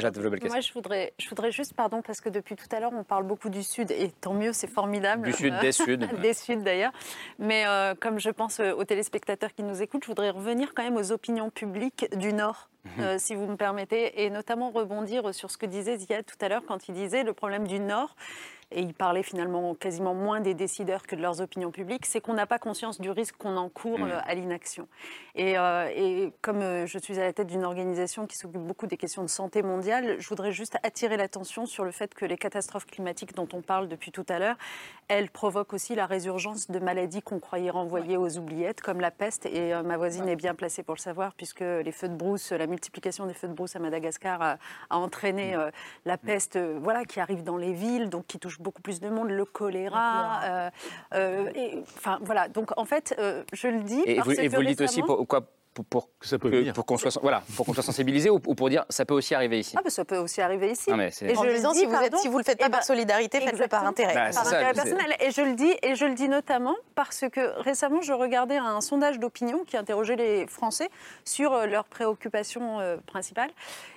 je voudrais, je voudrais juste, pardon, parce que depuis tout à l'heure, on parle beaucoup du Sud, et tant mieux, c'est formidable. Du Sud, des Suds. [LAUGHS] des Suds d'ailleurs. Mais euh, comme je pense aux téléspectateurs qui nous écoutent, je voudrais revenir quand même aux opinions publiques du Nord. Mhm. si vous me permettez, et notamment rebondir sur ce que disait Ziad tout à l'heure quand il disait le problème du Nord, et il parlait finalement quasiment moins des décideurs que de leurs opinions publiques, c'est qu'on n'a pas conscience du risque qu'on encourt mmh. à l'inaction. Et, euh, et, comme euh, je suis à la tête d'une organisation qui s'occupe beaucoup des questions de santé mondiale, je voudrais juste attirer l'attention sur le fait que les catastrophes climatiques dont on parle depuis tout à l'heure, elles provoquent aussi la résurgence de maladies qu'on croyait renvoyer aux oubliettes, comme la peste. Et ma voisine est bien placée pour le savoir, puisque les feux de brousse, la multiplication des feux de brousse à Madagascar a, a entraîné mmh. la peste, voilà, qui arrive dans les villes, donc qui touche beaucoup plus de monde, le choléra. Euh, euh, et, enfin, voilà. Donc, en fait, euh, je le dis. Et, vous, et vous le dites aussi pour, quoi pour, pour, ça peut pour qu'on soit, voilà, pour qu'on soit sensibilisé ou, pour dire ça peut aussi arriver ici? Ah, ça peut aussi arriver ici. et je le dis, si vous, êtes, si vous le faites pas eh par ben, solidarité, faites-le par intérêt. Bah, par intérêt personnel. Et je le dis, et je le dis notamment parce que récemment, je regardais un sondage d'opinion qui interrogeait les Français sur leurs préoccupations principales.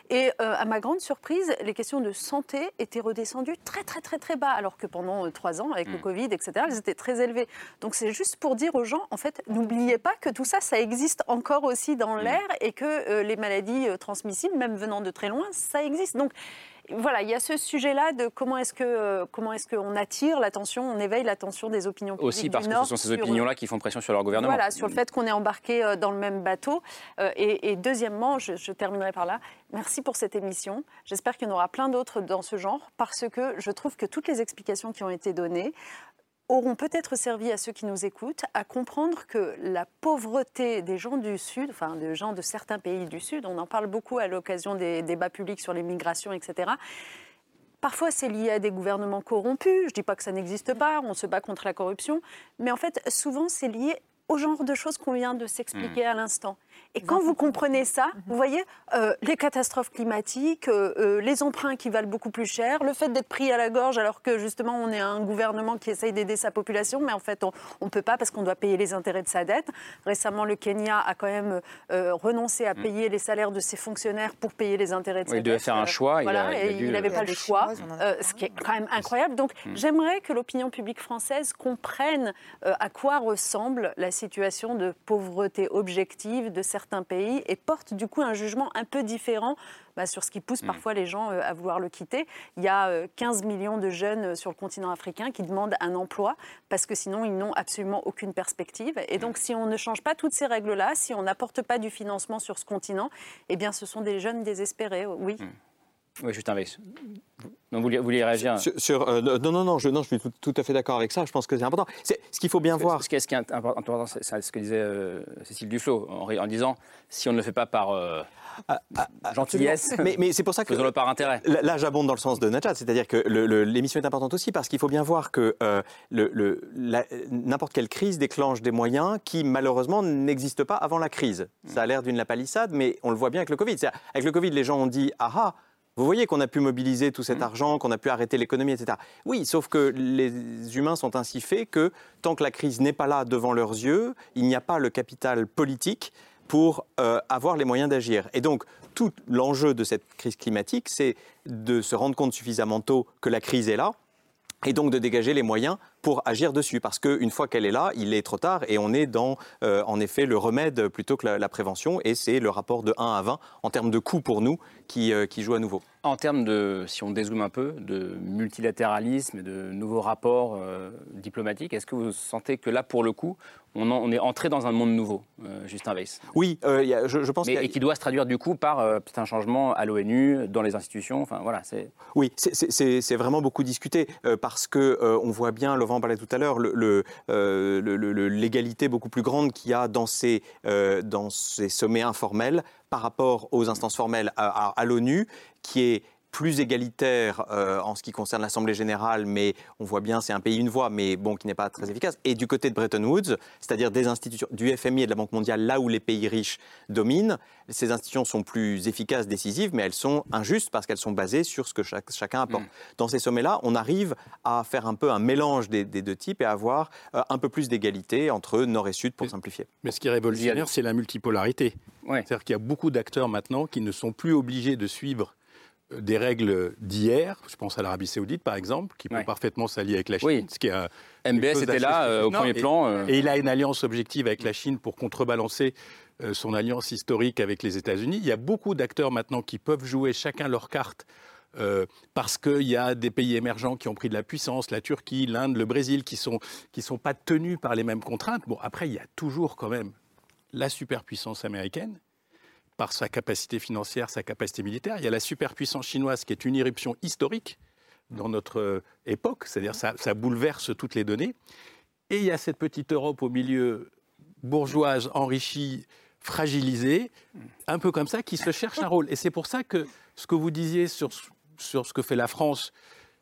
Et euh, à ma grande surprise, les questions de santé étaient redescendues très très très très bas, alors que pendant euh, trois ans, avec le mm. Covid, etc., elles étaient très élevées. Donc c'est juste pour dire aux gens, en fait, n'oubliez pas que tout ça, ça existe encore aussi dans mm. l'air et que euh, les maladies transmissibles, même venant de très loin, ça existe. Donc voilà, il y a ce sujet-là de comment est-ce que euh, comment est-ce qu'on attire l'attention, on éveille l'attention des opinions publiques aussi parce que ce sont ces opinions-là qui font pression sur leur gouvernement. Voilà, sur le fait qu'on est embarqué euh, dans le même bateau. Euh, et, deuxièmement, je, je, terminerai par là. Merci pour cette émission. J'espère qu'il y en aura plein d'autres dans ce genre parce que je trouve que toutes les explications qui ont été données auront peut-être servi à ceux qui nous écoutent à comprendre que la pauvreté des gens du Sud, enfin des gens de certains pays du Sud, on en parle beaucoup à l'occasion des débats publics sur les migrations, etc. Parfois, c'est lié à des gouvernements corrompus. Je ne dis pas que ça n'existe pas, on se bat contre la corruption. Mais en fait, souvent, c'est lié au genre de choses qu'on vient de s'expliquer mmh. à l'instant. Et quand vous comprenez ça, mhm. vous voyez, euh, les catastrophes climatiques, euh, euh, les emprunts qui valent beaucoup plus cher, le fait d'être pris à la gorge alors que justement on est un gouvernement qui essaye d'aider sa population, mais en fait on ne peut pas parce qu'on doit payer les intérêts de sa dette. Récemment, le Kenya a quand même renoncé à mm. payer les salaires de ses fonctionnaires pour payer les intérêts de sa dette. Il devait faire un choix. Voilà, il n'avait pas le choix, ce qui est quand même incroyable. Donc mm. j'aimerais que l'opinion publique française comprenne à quoi ressemble la situation de pauvreté objective de certains pays et porte du coup un jugement un peu différent bah, sur ce qui pousse mm. parfois les gens euh, à vouloir le quitter. Il y a 15 euh, millions de jeunes euh, sur le continent africain qui demandent un emploi parce que sinon ils n'ont absolument aucune perspective. Et donc si on ne change pas toutes ces règles-là, si on n'apporte pas du financement sur ce continent, eh bien ce sont des jeunes désespérés, oui. Mm. Oui, Justin Weiss. vous vouliez réagir sur, Non, non, non, je, non, je suis tout, à fait d'accord avec ça. Je pense que c'est important. ce qu'il faut bien voir. Ce qui, est, ce qui est important, c'est ce que disait Cécile Duflot en, en, disant si on ne le fait pas par ah, ah, ah, gentillesse. Mais, mais c'est pour ça que. Faisons-le par intérêt. Là, j'abonde dans le sens de Najat, c'est-à-dire que l'émission est importante aussi parce qu'il faut bien voir que euh, n'importe quelle crise déclenche des moyens qui, malheureusement, n'existent pas avant la crise. Ça a l'air d'une lapalissade, mais on le voit bien avec le Covid. Avec le Covid, les gens ont dit Ah ah vous voyez qu'on a pu mobiliser tout cet mmh. argent, qu'on a pu arrêter l'économie, etc. Oui, sauf que les humains sont ainsi faits que tant que la crise n'est pas là devant leurs yeux, il n'y a pas le capital politique pour euh, avoir les moyens d'agir. Et donc, tout l'enjeu de cette crise climatique, c'est de se rendre compte suffisamment tôt que la crise est là, et donc de dégager les moyens pour agir dessus. Parce qu'une fois qu'elle est là, il est trop tard et on est dans, euh, en effet, le remède plutôt que la, prévention. Et c'est le rapport de 1 à 20 en termes de coût pour nous qui, euh, qui joue à nouveau. En termes de, si on dézoome un peu, de multilatéralisme et de nouveaux rapports diplomatiques, est-ce que vous sentez que là, pour le coup, on, est entré dans un monde nouveau, euh, Justin Weiss? Oui, euh, je, pense. Mais, et qui doit se traduire du coup par euh, un changement à l'ONU, dans les institutions. Enfin voilà, c'est. Oui, c'est vraiment beaucoup discuté parce que on voit bien, Laurent parlait tout à l'heure, l'égalité le, beaucoup plus grande qu'il y a ces, dans ces sommets informels par rapport aux instances formelles à l'ONU, qui est plus égalitaire euh, en ce qui concerne l'Assemblée générale, mais on voit bien c'est un pays une voix, mais bon qui n'est pas très efficace. Et du côté de Bretton Woods, c'est-à-dire des institutions du FMI et de la Banque mondiale, là où les pays riches dominent, ces institutions sont plus efficaces, décisives, mais elles sont injustes parce qu'elles sont basées sur ce que chacun apporte. Mm. Dans ces sommets-là, on arrive à faire un peu un mélange des, deux types et à avoir euh, un peu plus d'égalité entre nord et sud pour simplifier. Mais ce qui est révolutionnaire, c'est la multipolarité. C'est-à-dire qu'il y a beaucoup d'acteurs maintenant qui ne sont plus obligés de suivre des règles d'hier, je pense à l'Arabie Saoudite par exemple, qui peut parfaitement s'allier avec la Chine. Oui. Ce qui a MBS était là euh, au premier plan. Euh. Et il a une alliance objective avec la Chine pour contrebalancer euh, son alliance historique avec les États-Unis. Il y a beaucoup d'acteurs maintenant qui peuvent jouer chacun leur carte. parce qu'il y a des pays émergents qui ont pris de la puissance, la Turquie, l'Inde, le Brésil, qui ne sont, qui sont pas tenus par les mêmes contraintes. Bon, après, il y a toujours quand même la superpuissance américaine, par sa capacité financière, sa capacité militaire. Il y a la superpuissance chinoise qui est une irruption historique dans notre euh, époque, c'est-à-dire ça, ça bouleverse toutes les données. Et il y a cette petite Europe au milieu bourgeoise, enrichie, fragilisée, un peu comme ça, qui se cherche un rôle. Et c'est pour ça que ce que vous disiez sur, sur ce que fait la France,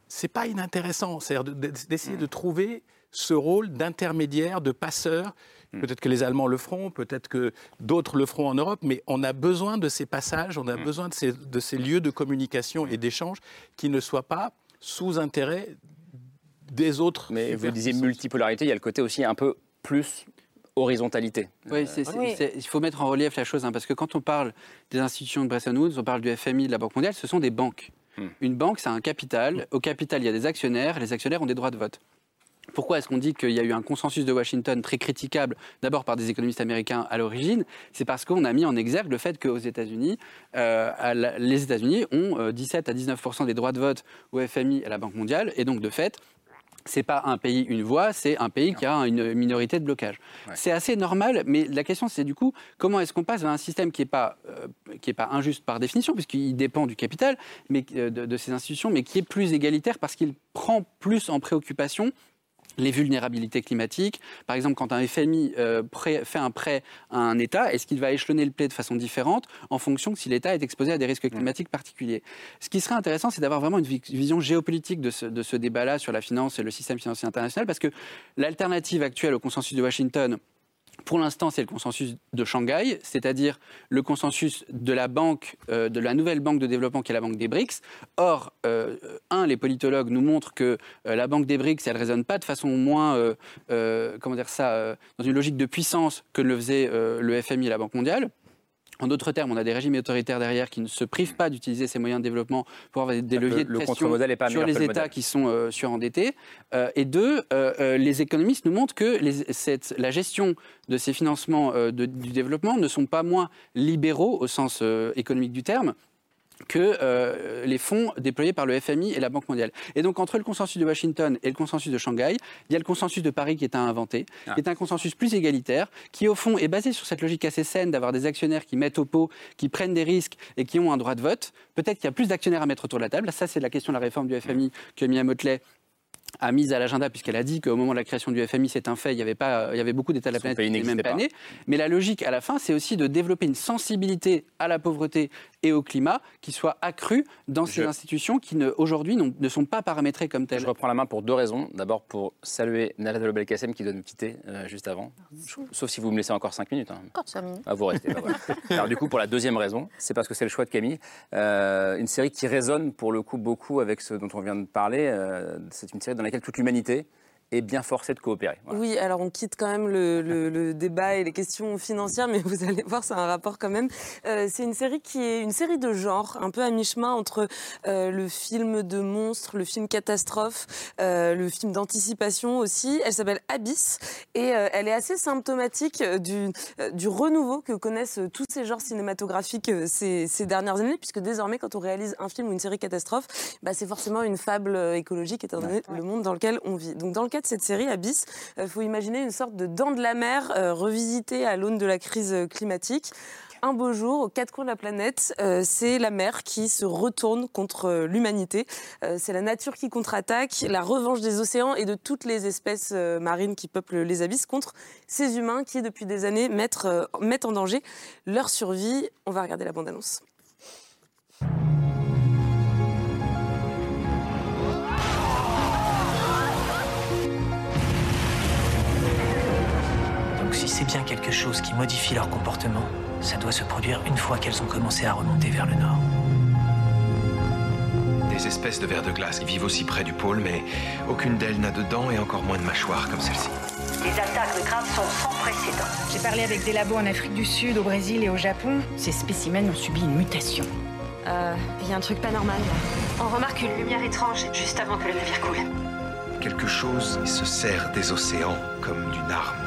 c'est pas inintéressant. C'est-à-dire d'essayer de trouver ce rôle d'intermédiaire, de passeur. Peut-être que les Allemands le feront, peut-être que d'autres le feront en Europe, mais on a besoin de ces passages, on a hmm. besoin de ces, de ces lieux de communication et d'échange qui ne soient pas sous intérêt des autres. Mais vous disiez multipolarité, il y a le côté aussi un peu plus horizontalité. Oui, il faut mettre en relief la chose, hein, parce que quand on parle des institutions de Bretton Woods, on parle du FMI, de la Banque mondiale, ce sont des banques. Une banque, c'est un capital. Au capital, il y a des actionnaires. Les actionnaires ont des droits de vote. Pourquoi est-ce qu'on dit qu'il y a eu un consensus de Washington très critiquable, d'abord par des économistes américains à l'origine? C'est parce qu'on a mis en exergue le fait qu'aux États-Unis, euh, les États-Unis ont 17 euh, à 19% des droits de vote au FMI et à la Banque mondiale, et donc de fait, c'est pas un pays une voix, c'est un pays qui a une minorité de blocage. C'est assez normal, mais la question c'est du coup comment est-ce qu'on passe à un système qui n'est pas euh, qui est pas injuste par définition puisqu'il dépend du capital, mais de, de ces institutions, mais qui est plus égalitaire parce qu'il prend plus en préoccupation les vulnérabilités climatiques. Par exemple, quand un FMI euh, fait un prêt à un État, est-ce qu'il va échelonner le prêt de façon différente en fonction de si l'État est exposé à des risques climatiques particuliers? Ce qui serait intéressant, c'est d'avoir vraiment une vision géopolitique de ce, de ce débat-là sur la finance et le système financier international, parce que l'alternative actuelle au consensus de Washington, pour l'instant, c'est le consensus de Shanghai, c'est-à-dire le consensus de la banque, euh, de la nouvelle banque de développement qui est la banque des BRICS. Or, euh, un, les politologues nous montrent que euh, la banque des BRICS, elle raisonne pas de façon moins, comment dire ça, dans une logique de puissance que le faisait le FMI et la Banque mondiale. En d'autres termes, on a des régimes autoritaires derrière qui ne se privent pas d'utiliser ces moyens de développement pour avoir des leviers de pression sur les États qui sont euh, surendettés. Euh, et deux, euh, les économistes nous montrent que la gestion de ces financements du développement ne sont pas moins libéraux au sens économique du terme que euh, les fonds déployés par le FMI et la Banque mondiale. Et donc entre le consensus de Washington et le consensus de Shanghai, il y a le consensus de Paris qui est à inventer, qui est un consensus plus égalitaire, qui au fond est basé sur cette logique assez saine d'avoir des actionnaires qui mettent au pot, qui prennent des risques et qui ont un droit de vote. Peut-être qu'il y a plus d'actionnaires à mettre autour de la table. Ça, c'est la question de la réforme du FMI que Mia Motley a mise à l'agenda puisqu'elle a dit qu'au moment de la création du FMI, c'est un fait, il y avait, pas, il y avait beaucoup d'États de la planète qui n'étaient même pas nés. Mais la logique à la fin, c'est aussi de développer une sensibilité à la pauvreté et au climat qui soit accrue dans ces institutions qui aujourd'hui ne sont pas paramétrées comme telles. Je reprends la main pour deux raisons. D'abord pour saluer Nalada Belkacem qui doit nous quitter euh, juste avant. Sauf si vous me laissez encore cinq minutes. Hein. Encore cinq minutes. Ah, vous restez. Bah [LAUGHS] Alors du coup, pour la deuxième raison, c'est parce que c'est le choix de Camille. Euh, une série qui résonne pour le coup beaucoup avec ce dont on vient de parler. Euh, c'est une série dans laquelle toute l'humanité est bien forcé de coopérer. Oui, alors on quitte quand même le, débat et les questions financières, mais vous allez voir, c'est un rapport quand même. Euh, c'est une série qui est une série de genre, un peu à mi-chemin entre euh, le film de monstre, le film catastrophe, euh, le film d'anticipation aussi. Elle s'appelle Abyss et elle est assez symptomatique du, du renouveau que connaissent tous ces genres cinématographiques ces, ces, dernières années, puisque désormais, quand on réalise un film ou une série catastrophe, bah, c'est forcément une fable écologique étant donné le monde dans lequel on vit. Donc dans le cas cette série, Abyss, il euh, faut imaginer une sorte de dent de la mer euh, revisitée à l'aune de la crise euh, climatique un beau jour, aux quatre coins de la planète, c'est la mer qui se retourne contre l'humanité. c'est la nature qui contre-attaque, la revanche des océans et de toutes les espèces marines qui peuplent les abysses contre ces humains qui, depuis des années, mettent en danger leur survie. On va regarder la bande-annonce. Si c'est bien quelque chose qui modifie leur comportement, ça doit se produire une fois qu'elles ont commencé à remonter vers le nord. Des espèces de vers de glace qui vivent aussi près du pôle, mais aucune d'elles n'a de dents et encore moins de mâchoires comme celle-ci. Les attaques de crabes sont sans précédent. J'ai parlé avec des labos en Afrique du Sud, au Brésil et au Japon. Ces spécimens ont subi une mutation. Euh, il y a un truc pas normal On remarque une lumière étrange juste avant que le navire coule. Quelque chose se sert des océans comme d'une arme.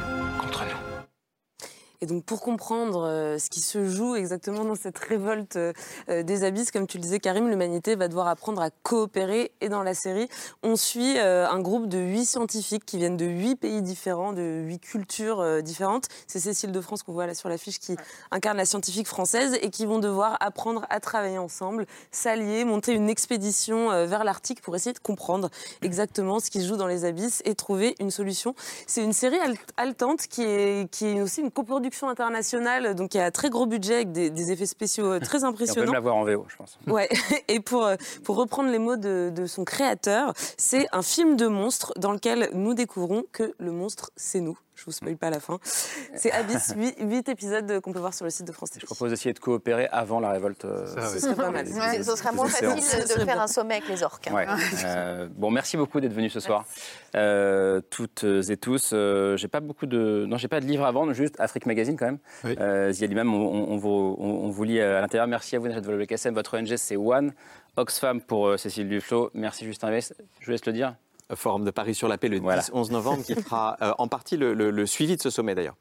Et donc pour comprendre euh, ce qui se joue exactement dans cette révolte euh, euh, des abysses, comme tu le disais Karim, l'humanité va devoir apprendre à coopérer. Et dans la série, on suit un groupe de huit scientifiques qui viennent de huit pays différents, de huit cultures différentes. C'est Cécile de France qu'on voit là sur l'affiche qui incarne la scientifique française et qui vont devoir apprendre à travailler ensemble, s'allier, monter une expédition vers l'Arctique pour essayer de comprendre exactement ce qui se joue dans les abysses et trouver une solution. C'est une série haletante qui est, qui est aussi une coproduction production internationale, donc il y a un très gros budget avec des, effets spéciaux euh, très [LAUGHS] impressionnants. on peut l'avoir en VO, je pense. [LAUGHS] Ouais. Et pour, euh, pour reprendre les mots de, de son créateur, c'est un film de monstre dans lequel nous découvrons que le monstre, c'est nous. Je vous spoil pas la fin. [LAUGHS] C'est Abyss, 8, épisodes qu'on peut voir sur le site de France TV. Je propose d'essayer de coopérer avant la révolte. Euh, Ce serait pas mal. ce serait moins facile de faire un sommet avec les orques. Ouais. Euh, bon, merci beaucoup d'être venus ce soir, euh, toutes et tous. j'ai pas beaucoup de, non, j'ai pas de livres à vendre, juste Afrique Magazine quand même. Oui. Ziad on, on, vous, on, vous lit à l'intérieur. Merci à vous, Najat Volobekassem. Votre ONG, c'est One. Oxfam pour Cécile Duflo. Merci Justin Vest. Je vous laisse le dire. Forum de Paris sur la paix le 10-11 novembre, qui fera [LAUGHS] euh, en partie le, suivi de ce sommet d'ailleurs.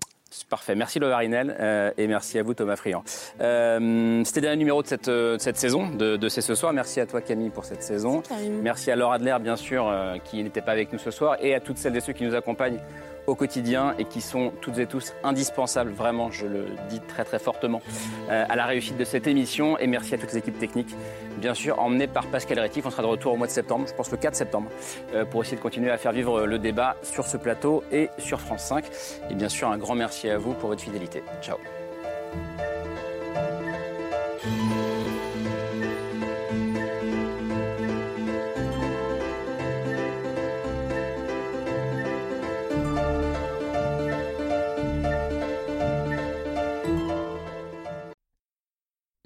Parfait. Merci Laura Rinel euh, et merci à vous Thomas Friand. Euh, C'était le dernier numéro de cette, cette saison de, de C'est ce soir. Merci à toi Camille pour cette saison. Merci à Laura Adler bien sûr qui n'était pas avec nous ce soir et à toutes celles et ceux qui nous accompagnent au quotidien et qui sont toutes et tous indispensables, vraiment, je le dis très très fortement, euh, à la réussite de cette émission. Et merci à toutes les équipes techniques, bien sûr, emmenées par Pascal Rétif. On sera de retour au mois de septembre, je pense le 4 septembre, euh, pour essayer de continuer à faire vivre le débat sur ce plateau et sur France 5. Et bien sûr, un grand merci à vous pour votre fidélité. Ciao.